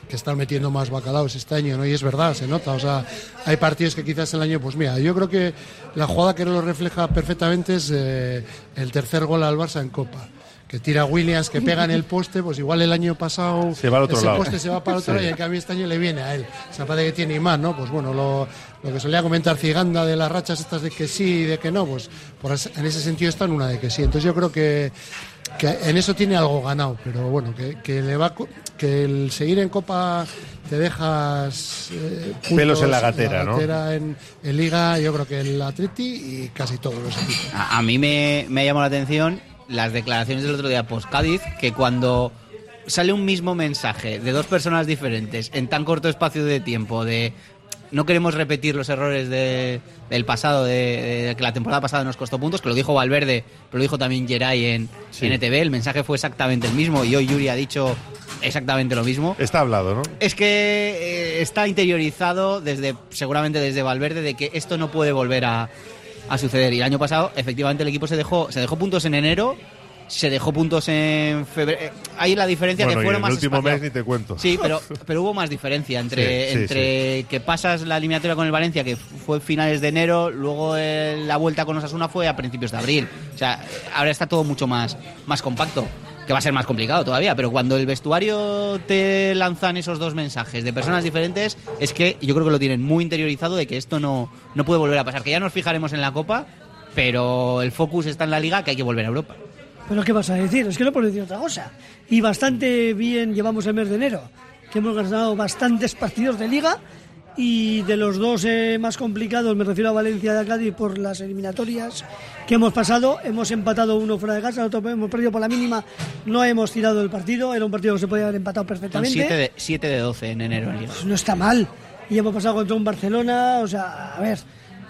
que están metiendo más bacalaos este año, ¿no? Y es verdad, se nota. O sea, hay partidos que quizás el año, pues mira, yo creo que la jugada que lo refleja perfectamente es eh, el tercer gol al Barça en Copa. Que tira Williams, que pega en el poste, pues igual el año pasado Se va al otro ese lado. poste se va para el otro Sí. lado y en cambio este año le viene a él. O sea, parece que tiene imán, ¿no? Pues bueno, lo, lo que solía comentar Ciganda de las rachas estas de que sí y de que no, pues por en ese sentido está en una de que sí. Entonces yo creo que, que en eso tiene algo ganado, pero bueno, que, que le va que el seguir en Copa te dejas eh, puntos Pelos en la gatera, ¿no? gatera en, en Liga, yo creo que el Atleti y casi todos los equipos. A, a mí me, me ha llamado la atención las declaraciones del otro día post Cádiz, que cuando sale un mismo mensaje de dos personas diferentes en tan corto espacio de tiempo, de no queremos repetir los errores de- del pasado, de, de que la temporada pasada nos costó puntos, que lo dijo Valverde, pero lo dijo también Geray en Sí. NTV, el mensaje fue exactamente el mismo y hoy Yuri ha dicho exactamente lo mismo. Está hablado, ¿no? Es que eh, está interiorizado desde seguramente desde Valverde de que esto no puede volver a, a suceder. Y el año pasado, efectivamente, el equipo se dejó, se dejó puntos en enero, se dejó puntos en febrero. Eh, Ahí la diferencia Bueno, que y fueron el más último espaciados. mes ni te cuento. Sí, pero, pero hubo más diferencia entre, Sí, sí, entre que pasas la eliminatoria con el Valencia, que fue finales de enero, luego eh, la vuelta con Osasuna fue a principios de abril. O sea, ahora está todo mucho más, más compacto, que va a ser más complicado todavía, pero cuando el vestuario te lanzan esos dos mensajes de personas diferentes, es que yo creo que lo tienen muy interiorizado de que esto no, no puede volver a pasar, que ya nos fijaremos en la Copa, pero el focus está en la Liga, que hay que volver a Europa. Pero ¿qué vas a decir? Es que no puedo decir otra cosa. Y bastante bien llevamos el mes de enero, que hemos ganado bastantes partidos de liga y de los dos eh, más complicados, me refiero a Valencia y a Cádiz por las eliminatorias que hemos pasado, hemos empatado uno fuera de casa, otro hemos perdido por la mínima, no hemos tirado el partido, era un partido que se podía haber empatado perfectamente. 7 de, siete de 12 en enero. Pues no está mal. Y hemos pasado contra un Barcelona, o sea, a ver.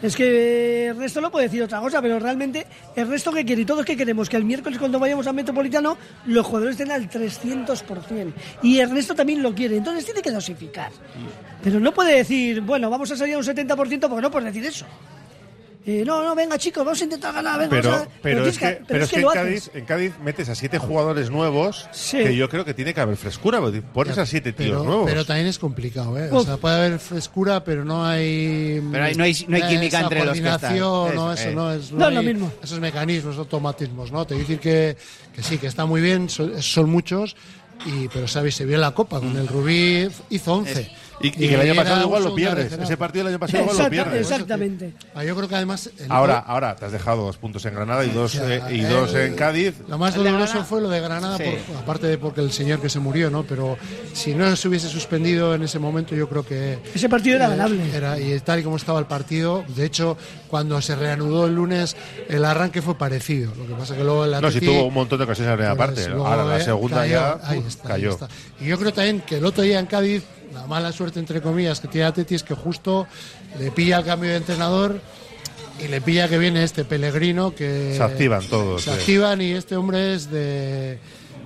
Es que el resto no puede decir otra cosa, pero realmente el resto que quiere y todos que queremos que el miércoles cuando vayamos al Metropolitano los jugadores estén al 300%. Y el resto también lo quiere, entonces tiene que dosificar. Pero no puede decir, bueno, vamos a salir a un 70% porque no puede decir eso. Eh, no, no, venga chicos, vamos a intentar ganar. Venga, Pero, vamos a- pero, es que, pero es que en, lo. Cádiz, en Cádiz metes a siete jugadores nuevos Sí. que yo creo que tiene que haber frescura. Pones a siete tíos Pero, nuevos. pero también es complicado, ¿eh? O sea, puede haber frescura, pero no hay. Pero hay- no hay- no hay química esa entre los que están. No, Eso, eh. no es. No es lo hay mismo. Esos mecanismos, automatismos, ¿no? Te voy a decir que, que sí, que está muy bien, son, son muchos, y pero sabéis, se vio en la Copa, con el Rubí hizo 11. Y, y que el año pasado igual lo pierdes. Ese partido el año pasado igual lo pierdes. exactamente. Ah, yo creo que además... el Ahora, ahora te has dejado dos puntos en Granada y dos, eh, y dos eh, en Cádiz. Lo más doloroso fue lo de Granada, Sí. por- aparte de porque el señor que se murió, ¿no? Pero si no se hubiese suspendido en ese momento, yo creo que. Ese partido era eh, ganable. Era, y tal y como estaba el partido, de hecho, cuando se reanudó el lunes, el arranque fue parecido. Lo que pasa que luego el No, Atleti, tuvo un montón de ocasiones en la primera pues, parte. Ahora la segunda cayó, ya ahí ahí cayó. está. Y yo creo también que el otro día en Cádiz, la mala suerte, entre comillas, que tiene Atleti es que justo le pilla el cambio de entrenador. Y le pilla que viene este Pellegrino que Se activan todos, Se sí. activan y este hombre es de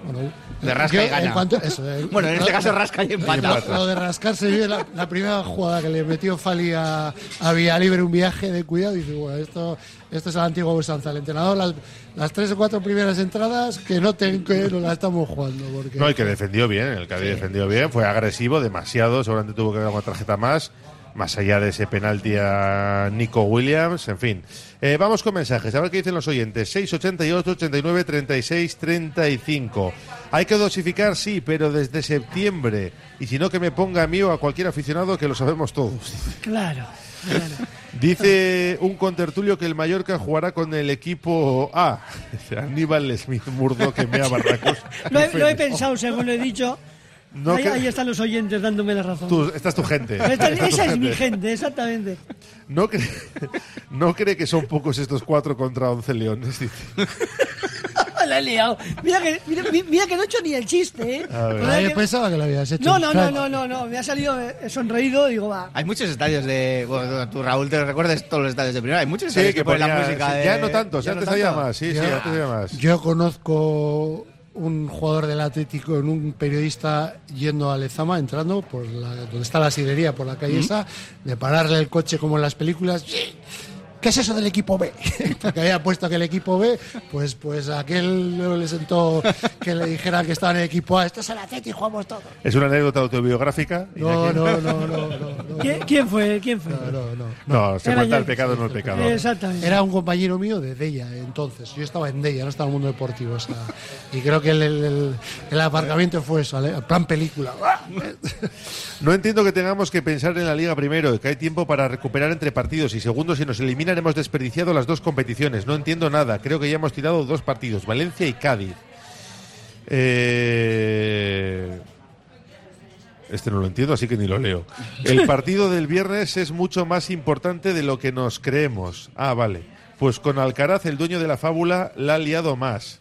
bueno, De rasca yo, y gana. en cuanto- eso, eh, Bueno, en este caso rasca y empata. Lo, lo de rascar se la, la primera jugada que le metió Fali a, a Villalibre un viaje de cuidado y dice, bueno, esto, esto es el antiguo Besanza. El entrenador, las, las tres o cuatro primeras entradas que no ten, que no las estamos jugando. Porque, No, y que defendió bien, el Cádiz defendió bien, fue agresivo, demasiado, seguramente tuvo que dar una tarjeta más, más allá de ese penalti a Nico Williams, en fin. Eh, vamos con mensajes, a ver qué dicen los oyentes. 688 89 36 35. Hay que dosificar, sí, pero desde septiembre. Y si no, que me ponga a mí o a cualquier aficionado, que lo sabemos todos. Claro. claro. Dice un contertulio que el Mallorca jugará con el equipo A. Aníbal Smith Murdo que mea Barracos. Lo he, lo he pensado, según lo he dicho. No ahí, que- ahí están los oyentes dándome la razón. Tú- esta es tu gente. Esta- Esta tu esa es mi gente. exactamente. ¿No cree, ¿No cree que son pocos estos cuatro contra once leones? Dice. La he liado. Mira que, mira, mira que no he hecho ni el chiste, ¿eh? A ver. Que- pensaba que lo habías hecho. No, no, no, Claro. no, no, no. Me ha salido eh, sonreído y digo, va. Hay muchos estadios de. Bueno, tú, Raúl, te recuerdes todos los estadios de primera. Hay muchos Sí, estadios que que ponen la música sí, de. Ya no tantos, ya antes no había tanto. más. Sí, sí, Yo- antes había más. Yo conozco un jugador del Atlético, en un periodista yendo a Lezama, entrando por la, donde está la sidería, por la calle esa, de pararle el coche como en las películas. ¿Qué es eso del equipo B? Porque había puesto que el equipo B, pues, pues a aquel no le sentó que le dijeran que estaba en el equipo A. Esto es el Atlético y jugamos todos. ¿Es una anécdota autobiográfica? No, no, no, no, no, no. ¿Quién, quién fue? ¿Quién fue? No, no. No, se Era cuenta el pecado, no el pecado. Exactamente. Era un compañero mío de Della entonces. Yo estaba en Della, no estaba en el mundo deportivo. o sea, y creo que el, el- el- el aparcamiento fue eso, ¿vale? plan película. No entiendo que tengamos que pensar en la Liga primero, que hay tiempo para recuperar entre partidos y segundo, si nos eliminan hemos desperdiciado las dos competiciones. No entiendo nada. Creo que ya hemos tirado dos partidos, Valencia y Cádiz. Eh, Este no lo entiendo, así que ni lo leo. El partido del viernes es mucho más importante de lo que nos creemos. Ah, vale. Pues con Alcaraz, el dueño de la fábula, la ha liado más.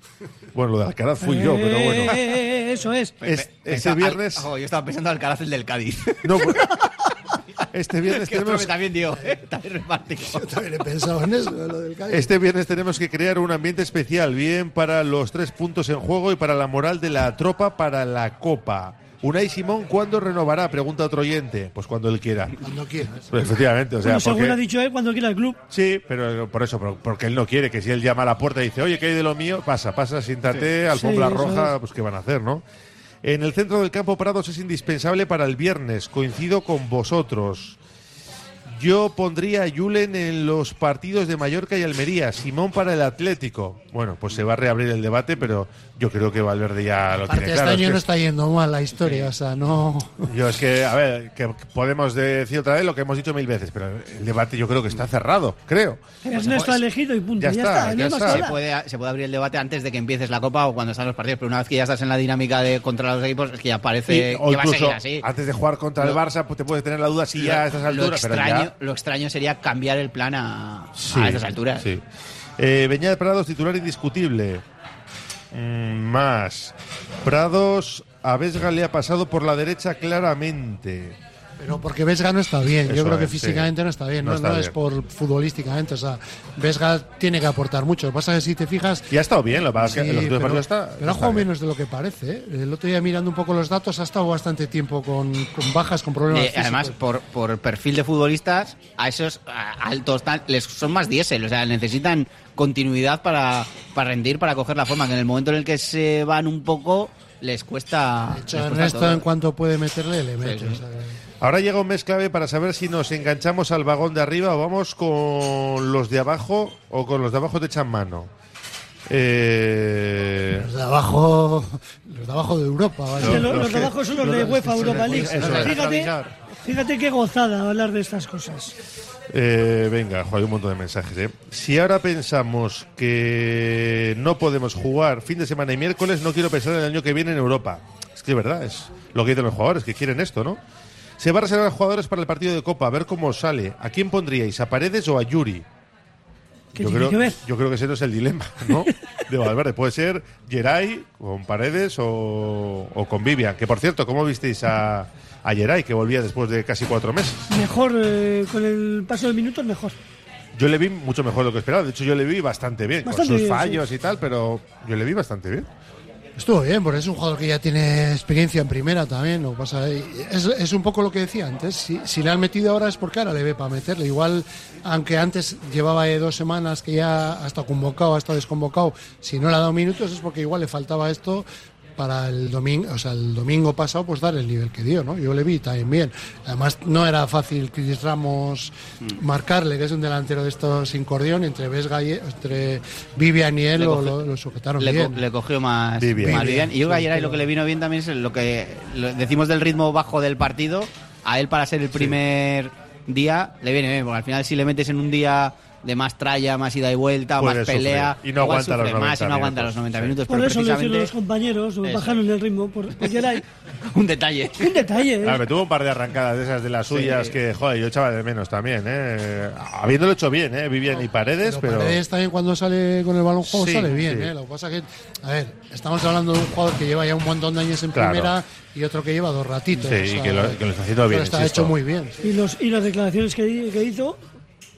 Bueno, lo de Alcaraz fui yo, pero bueno. eh, eh, eso es. Es- este viernes. Al- oh, yo estaba pensando al Alcaraz el del Cádiz. No, pues- este viernes que tenemos que también dio. ¿eh? También repartido. También he pensado en eso, lo del Cádiz. Este viernes tenemos que crear un ambiente especial, bien para los tres puntos en juego y para la moral de la tropa para la Copa. Unai Simón, ¿cuándo renovará? Pregunta otro oyente. Pues cuando él quiera. Cuando quieras. Pues efectivamente, o sea, Bueno, según porque- ha dicho él, cuando quiera el club. Sí, pero por eso, por- porque él no quiere que si él llama a la puerta y dice, oye, ¿qué hay de lo mío? Pasa, pasa, siéntate, alfombra Sí, roja, es. pues ¿qué van a hacer, no? En el centro del campo Prados es indispensable para el viernes, coincido con vosotros. Yo pondría a Julen en los partidos de Mallorca y Almería, Simón para el Atlético. Bueno, pues se va a reabrir el debate, pero yo creo que Valverde ya lo Aparte, tiene este claro. año Es no está yendo mal la historia, o sea, no. yo es que, a ver, que podemos decir otra vez lo que hemos dicho mil veces, pero el debate yo creo que está cerrado, creo. Ernesto ha elegido y punto. Ya Ya, está, ya está. Se puede, se puede abrir el debate antes de que empieces la Copa o cuando están los partidos, pero una vez que ya estás en la dinámica de contra los equipos, es que ya parece Y- que va a incluso seguir así. antes de jugar contra el Barça, pues te puedes tener la duda si ya a estas alturas, pero extraño, ya- lo extraño sería cambiar el plan a, Sí, a estas alturas. Sí. Eh, Beñat Prados, titular indiscutible. Mm, más. Prados, a Vesga le ha pasado por la derecha claramente. Pero porque Vesga no está bien. Eso Yo creo que es, sí. físicamente no está bien. No No, está no bien. es por futbolísticamente. O sea, Vesga tiene que aportar mucho. Lo que pasa es que si te fijas. Y ha estado bien, lo que pasa es que Sí, en los pero, partidos está. pero ha jugado menos de lo que parece. ¿eh? El otro día mirando un poco los datos, ha estado bastante tiempo con, con bajas, con problemas. Eh, además, por, por perfil de futbolistas, a esos a- altos tan- les son más diésel, o sea, necesitan continuidad para, para rendir, para coger la forma, que en el momento en el que se van un poco, les cuesta. De hecho, les cuesta Ernesto, todo. en cuanto puede meterle, le mete. sí. o sea, que- Ahora llega un mes clave para saber si nos enganchamos al vagón de arriba o vamos con los de abajo o con los de abajo de echan mano. Eh, Los de abajo, los de abajo de Europa. lo- los los que- de abajo son los de UEFA Europa League. Fíjate, fíjate qué gozada hablar de estas cosas. Eh, venga, hay un montón de mensajes. ¿eh? Si ahora pensamos que no podemos jugar fin de semana y miércoles, no quiero pensar en el año que viene en Europa. Es que es verdad, es lo que dicen los jugadores, que quieren esto, ¿no? Se va a reservar jugadores para el partido de Copa, a ver cómo sale. ¿A quién pondríais? ¿A Paredes o a Yuri? ¿Qué Yo creo, que ver? yo creo que ese no es el dilema, ¿no? De Valverde. Puede ser Geray con Paredes o, o con Vivian. Que por cierto, ¿cómo visteis a, a Geray, que volvía después de casi cuatro meses? Mejor, eh, con el paso de minutos, mejor. Yo le vi mucho mejor de lo que esperaba. De hecho, yo le vi bastante bien, Bastante con sus bien, fallos y tal, pero yo le vi bastante bien. Estuvo bien, porque es un jugador que ya tiene experiencia en primera también. Que pasa es, un poco lo que decía antes. Si, si le han metido ahora es porque ahora le ve para meterle. Igual, aunque antes llevaba eh, dos semanas que ya ha estado convocado, ha estado desconvocado, si no le ha dado minutos es porque igual le faltaba esto para el domingo, o sea, el domingo pasado, pues dar el nivel que dio, ¿no? Yo le vi también bien. Además, no era fácil Chris Ramos marcarle, que es un delantero de estos sin cordión, entre Vesga y entre Vivian y él cogió- lo- lo sujetaron Le, co- bien. le cogió más Vivian. más Vivian. Y yo creo que sí, ayer ahí lo que le vino bien también es lo que decimos del ritmo bajo del partido. A él para ser el primer día le viene bien, porque al final si le metes en un día de más tralla, más ida y vuelta, Puede más sufrir. pelea, Y no igual aguanta los sufre más 90 y no aguanta minutos. los 90 Sí. minutos. Por pero eso lo hicieron precisamente los compañeros, Eso. bajaron el ritmo. Por, porque era un detalle. un detalle. ¿eh? Claro, me tuvo un par de arrancadas de esas de las suyas que, joder, yo echaba de menos también, ¿eh? Habiéndolo hecho bien, ¿eh? Vivian y Paredes, pero. Paredes también cuando sale con el balón juego Sí, sale bien, sí. ¿eh? Lo que pasa que, a ver, estamos hablando de un jugador que lleva ya un montón de años en Claro. primera y otro que lleva dos ratitos. Sí, o y sea, que lo- que lo está haciendo bien, pero está insisto. hecho muy bien. Y, los, y las declaraciones que, que hizo,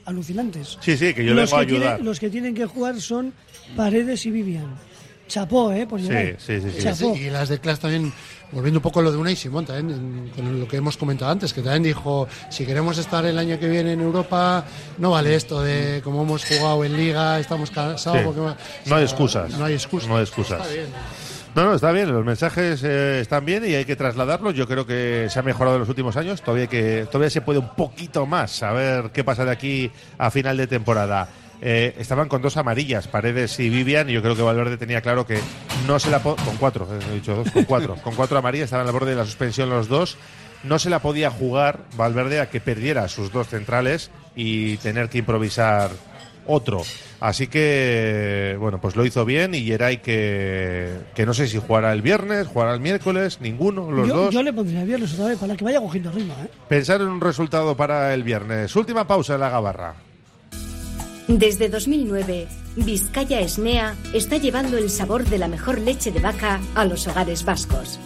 alucinantes. Sí, sí, que yo los vengo a que ayudar. los que tienen que jugar son Paredes y Vivian. Chapó, ¿eh? Por Sí, sí, sí, sí. Chapó. Y las de Clash también, volviendo un poco a lo de Unai Simón, también, en- con lo que hemos comentado antes, que también dijo, si queremos estar el año que viene en Europa, no vale esto de como hemos jugado en Liga, estamos cansados. Sí. porque- o No sea, hay excusas. No hay excusas. No hay excusas. Está bien. No, no, está bien, los mensajes eh, están bien y hay que trasladarlos. Yo creo que se ha mejorado en los últimos años. Todavía, hay que, todavía se puede un poquito más a ver qué pasa de aquí a final de temporada. Eh, estaban con dos amarillas, Paredes y Vivian, y yo creo que Valverde tenía claro que no se la po- con cuatro, eh, he dicho dos, con cuatro, con cuatro amarillas estaban al borde de la suspensión los dos. No se la podía jugar Valverde a que perdiera sus dos centrales y tener que improvisar otro. Así que, bueno, pues lo hizo bien y Geray que, que no sé si jugará el viernes, jugará el miércoles, ninguno, los yo, dos. yo le pondría viernes otra vez para que vaya cogiendo ritmo. ¿eh? Pensar en un resultado para el viernes. Última pausa en la gabarra. Desde 2009, Vizcaya Esnea está llevando el sabor de la mejor leche de vaca a los hogares vascos.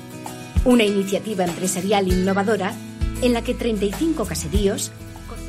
Una iniciativa empresarial innovadora en la que 35 caseríos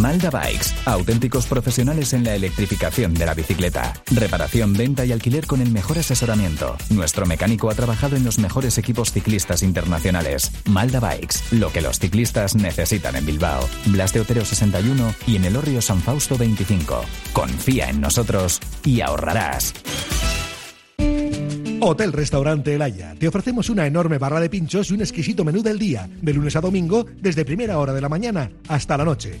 Malda Bikes, auténticos profesionales en la electrificación de la bicicleta. Reparación, venta y alquiler con el mejor asesoramiento. Nuestro mecánico ha trabajado en los mejores equipos ciclistas internacionales. Malda Bikes, lo que los ciclistas necesitan en Bilbao. Blas de Otero 61 y en el Orrio San Fausto 25. Confía en nosotros y ahorrarás. Hotel Restaurante El. Te ofrecemos una enorme barra de pinchos y un exquisito menú del día, de lunes a domingo, desde primera hora de la mañana hasta la noche.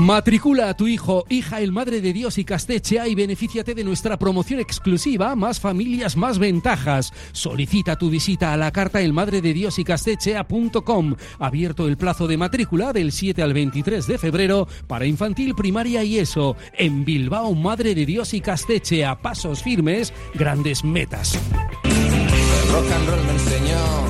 Matricula a tu hijo, hija, el Madre de Dios y Castechea y benefíciate de nuestra promoción exclusiva Más familias, más ventajas. Solicita tu visita a la carta El Madre de Dios y Castechea.com. Abierto el plazo de matrícula del 7 al 23 de febrero para infantil, primaria y eso. En Bilbao, Madre de Dios y Castechea. Pasos firmes, grandes metas. rock and roll me.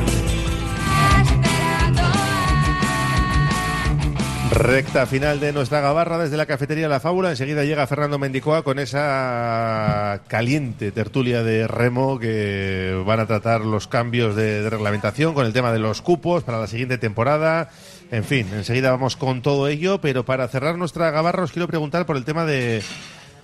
Recta final de nuestra gabarra desde la cafetería La Fábula. Enseguida llega Fernando Mendicoa con esa caliente tertulia de remo que van a tratar los cambios de, reglamentación con el tema de los cupos para la siguiente temporada. En fin, enseguida vamos con todo ello, pero para cerrar nuestra gabarra os quiero preguntar por el tema de,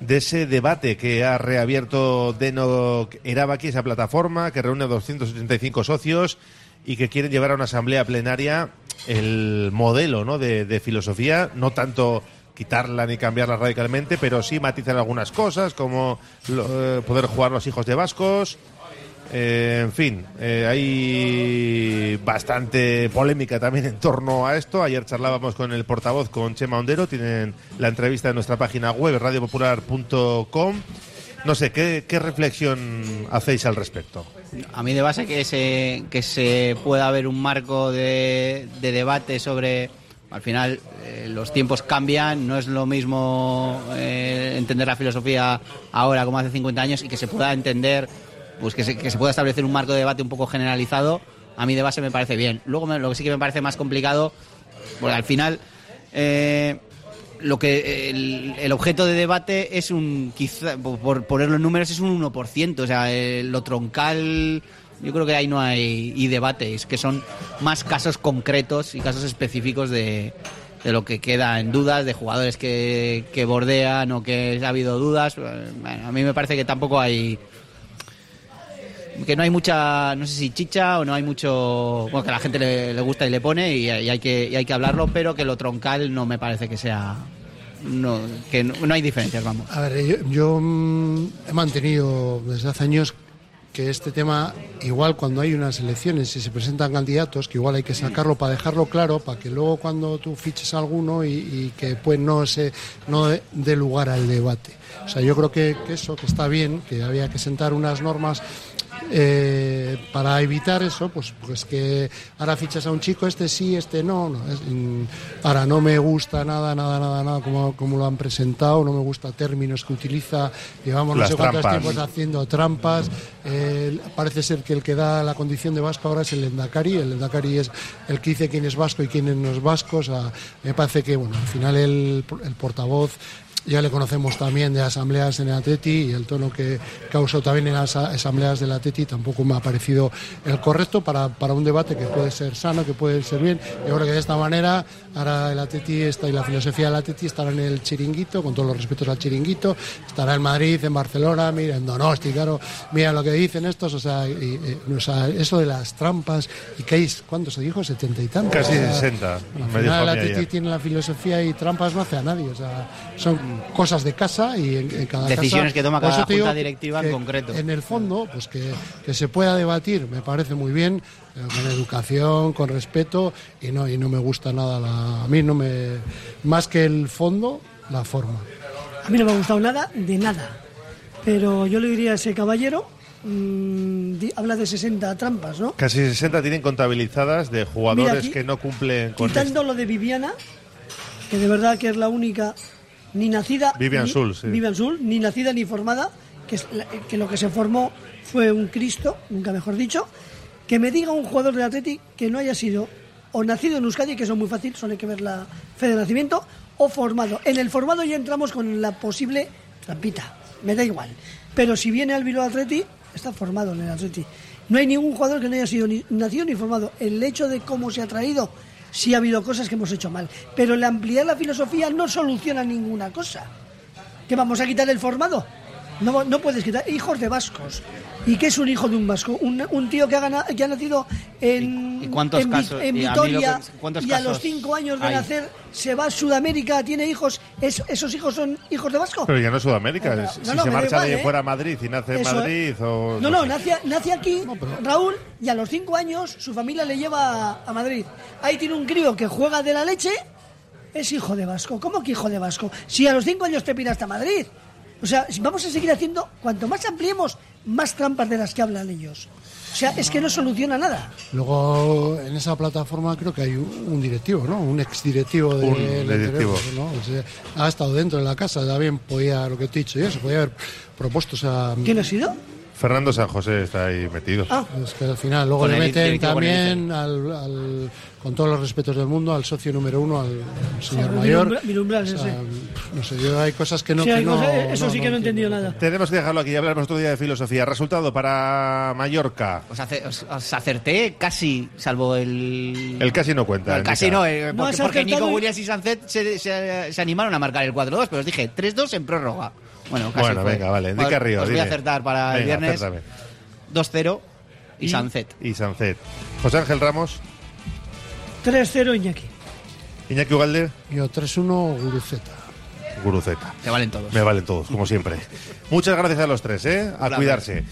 de ese debate que ha reabierto Deno Erabaki, esa plataforma que reúne a 285 socios y que quieren llevar a una asamblea plenaria el modelo ¿no? de, filosofía, no tanto quitarla ni cambiarla radicalmente, pero sí matizar algunas cosas, como lo- eh, poder jugar los hijos de vascos. Eh, en fin, eh, hay bastante polémica también en torno a esto. Ayer charlábamos con el portavoz, con Chema Ondero. Tienen la entrevista en nuestra página web, radiopopular.com. No sé, ¿qué, ¿qué reflexión hacéis al respecto? A mí de base que se, que se pueda haber un marco de, de debate sobre... Al final eh, los tiempos cambian, no es lo mismo eh, entender la filosofía ahora como hace 50 años y que se pueda entender, pues que se, que se pueda establecer un marco de debate un poco generalizado, a mí de base me parece bien. Luego me- lo que sí que me parece más complicado, porque al final eh, lo que el, el objeto de debate es un quizá por- ponerlo en números es un 1%, o sea, eh, lo troncal yo creo que ahí no hay y debate, es que son más casos concretos y casos específicos de, de lo que queda en dudas, de jugadores que, que bordean o que ha habido dudas. A mí me parece que tampoco hay que no hay mucha, no sé si chicha o no hay mucho, bueno, que a la gente le, le gusta y le pone y, hay que, hay que hablarlo, pero que lo troncal no me parece que sea, no, que no, hay diferencias, vamos. A ver, yo, yo, mm, he mantenido desde hace años que este tema, igual cuando hay unas elecciones y se presentan candidatos, que igual hay que sacarlo para dejarlo claro, para que luego cuando tú fiches alguno y, que pues no se no dé lugar al debate. O sea, yo creo que, que eso, que está bien, que había que sentar unas normas eh, para evitar eso, pues, pues que ahora fichas a un chico, este sí, este no. no es- mm, ahora no me gusta nada, nada, nada, nada como, como lo han presentado, no me gusta términos que utiliza, llevamos no Las sé cuántos trampas. tiempos haciendo trampas. eh, parece ser que el que da la condición de vasco ahora es el Endacari, el Endacari es el que dice quién es vasco y quién no es vasco. O sea, me parece que, bueno, al final el, el portavoz ya le conocemos también de asambleas en el Atleti y el tono que causó también en las asambleas del Atleti tampoco me ha parecido el correcto para, para un debate que puede ser sano, que puede ser bien. Yo creo que de esta manera ahora el Atleti está y la filosofía del Atleti estará en el chiringuito, con todos los respetos al chiringuito, estará en Madrid, en Barcelona, mira, en Donosti, claro, mira lo que dicen estos, o sea, y- y- o sea, eso de las trampas y que hay, ¿cuánto se dijo? Setenta y tantos. Casi O sea, 60, al final el Atleti tiene la filosofía y trampas no hace a nadie. O sea, son cosas de casa y en, en cada Decisiones casa- que toma cada junta directiva en concreto. En el fondo, pues que, que se pueda debatir me parece muy bien, eh, con educación, con respeto y no y no me gusta nada la, a mí no me más que el fondo la forma. A mí no me ha gustado nada, de nada. Pero yo le diría a ese caballero, mm, di- habla de 60 trampas, ¿no? Casi 60 tienen contabilizadas de jugadores Mira, aquí- que no cumplen con Quitando lo de Viviana, que de verdad que es la única ni nacida. Vivian ni, Sul, sí. Vivian Sul, ni nacida ni formada, que, es la- que lo que se formó fue un Cristo, nunca mejor dicho. Que me diga un jugador del Atleti que no haya sido o nacido en Euskadi, que eso es muy fácil, solo hay que ver la fe de nacimiento, o formado. En el formado ya entramos con la posible trampita, me da igual. Pero si viene al Bilbao Atleti, está formado en el Atleti. No hay ningún jugador que no haya sido ni nacido ni formado. El hecho de cómo se ha traído, sí ha habido cosas que hemos hecho mal. Pero el ampliar la filosofía no soluciona ninguna cosa. ¿Que vamos a quitar el formado? No, no puedes quitar. Hijos de vascos. ¿Y qué es un hijo de un vasco? Un, un tío que ha, gana- que ha nacido en, y cuántos en, casos- en y a mí lo que- Vitoria cuántos y a los cinco años de hay? nacer se va a Sudamérica, tiene hijos. ¿Es- ¿Esos hijos son hijos de vasco? Pero ya no es Sudamérica. No, si no, se marcha igual, de ¿eh? fuera a Madrid y nace en Madrid o... No, no, sé. nace, nace aquí Raúl y a los cinco años su familia le lleva a, a Madrid. Ahí tiene un crío que juega de la leche, es hijo de vasco. ¿Cómo que hijo de vasco? Si a los cinco años te piraste a Madrid. O sea, vamos a seguir haciendo, cuanto más ampliemos, más trampas de las que hablan ellos. O sea, es que no soluciona nada. Luego, en esa plataforma creo que hay un, directivo, ¿no? Un exdirectivo de Un directivo. Tenerife, ¿no? O sea, ha estado dentro de la casa, también podía, lo que te he dicho yo, se podía haber propuesto esa... ¿Quién ha sido? Fernando San José está ahí metido. Ah. Es que al final, luego Con le meten el también, al, al- con todos los respetos del mundo, al socio número uno, al señor mayor. Milumbra- Milumbral, O sea, ese. no sé, yo hay cosas que no... Sí, que no- cosas- eso sí que no he entendido nada. Tenemos que dejarlo aquí y hablarnos otro día de filosofía. Resultado para Mallorca. Os, ace- os- os acerté casi, salvo el... El casi no cuenta. No, el casi no, eh, No porque, porque Nico y- Williams y Sancet se, se- se animaron a marcar el 4-2, pero os dije 3-2 en prórroga. Bueno, casi Bueno, fue. venga, vale. Os- Indica Río. Os voy dime. a acertar para el Venga, viernes acértame. 2-0 y, Sancet. Y Sancet. José Ángel Ramos. 3-0 Iñaki. Iñaki Ugalde. Yo 3-1 Guruceta. Guruceta. Te valen todos. Me valen todos, como siempre. Muchas gracias a los tres, ¿eh? A Un cuidarse.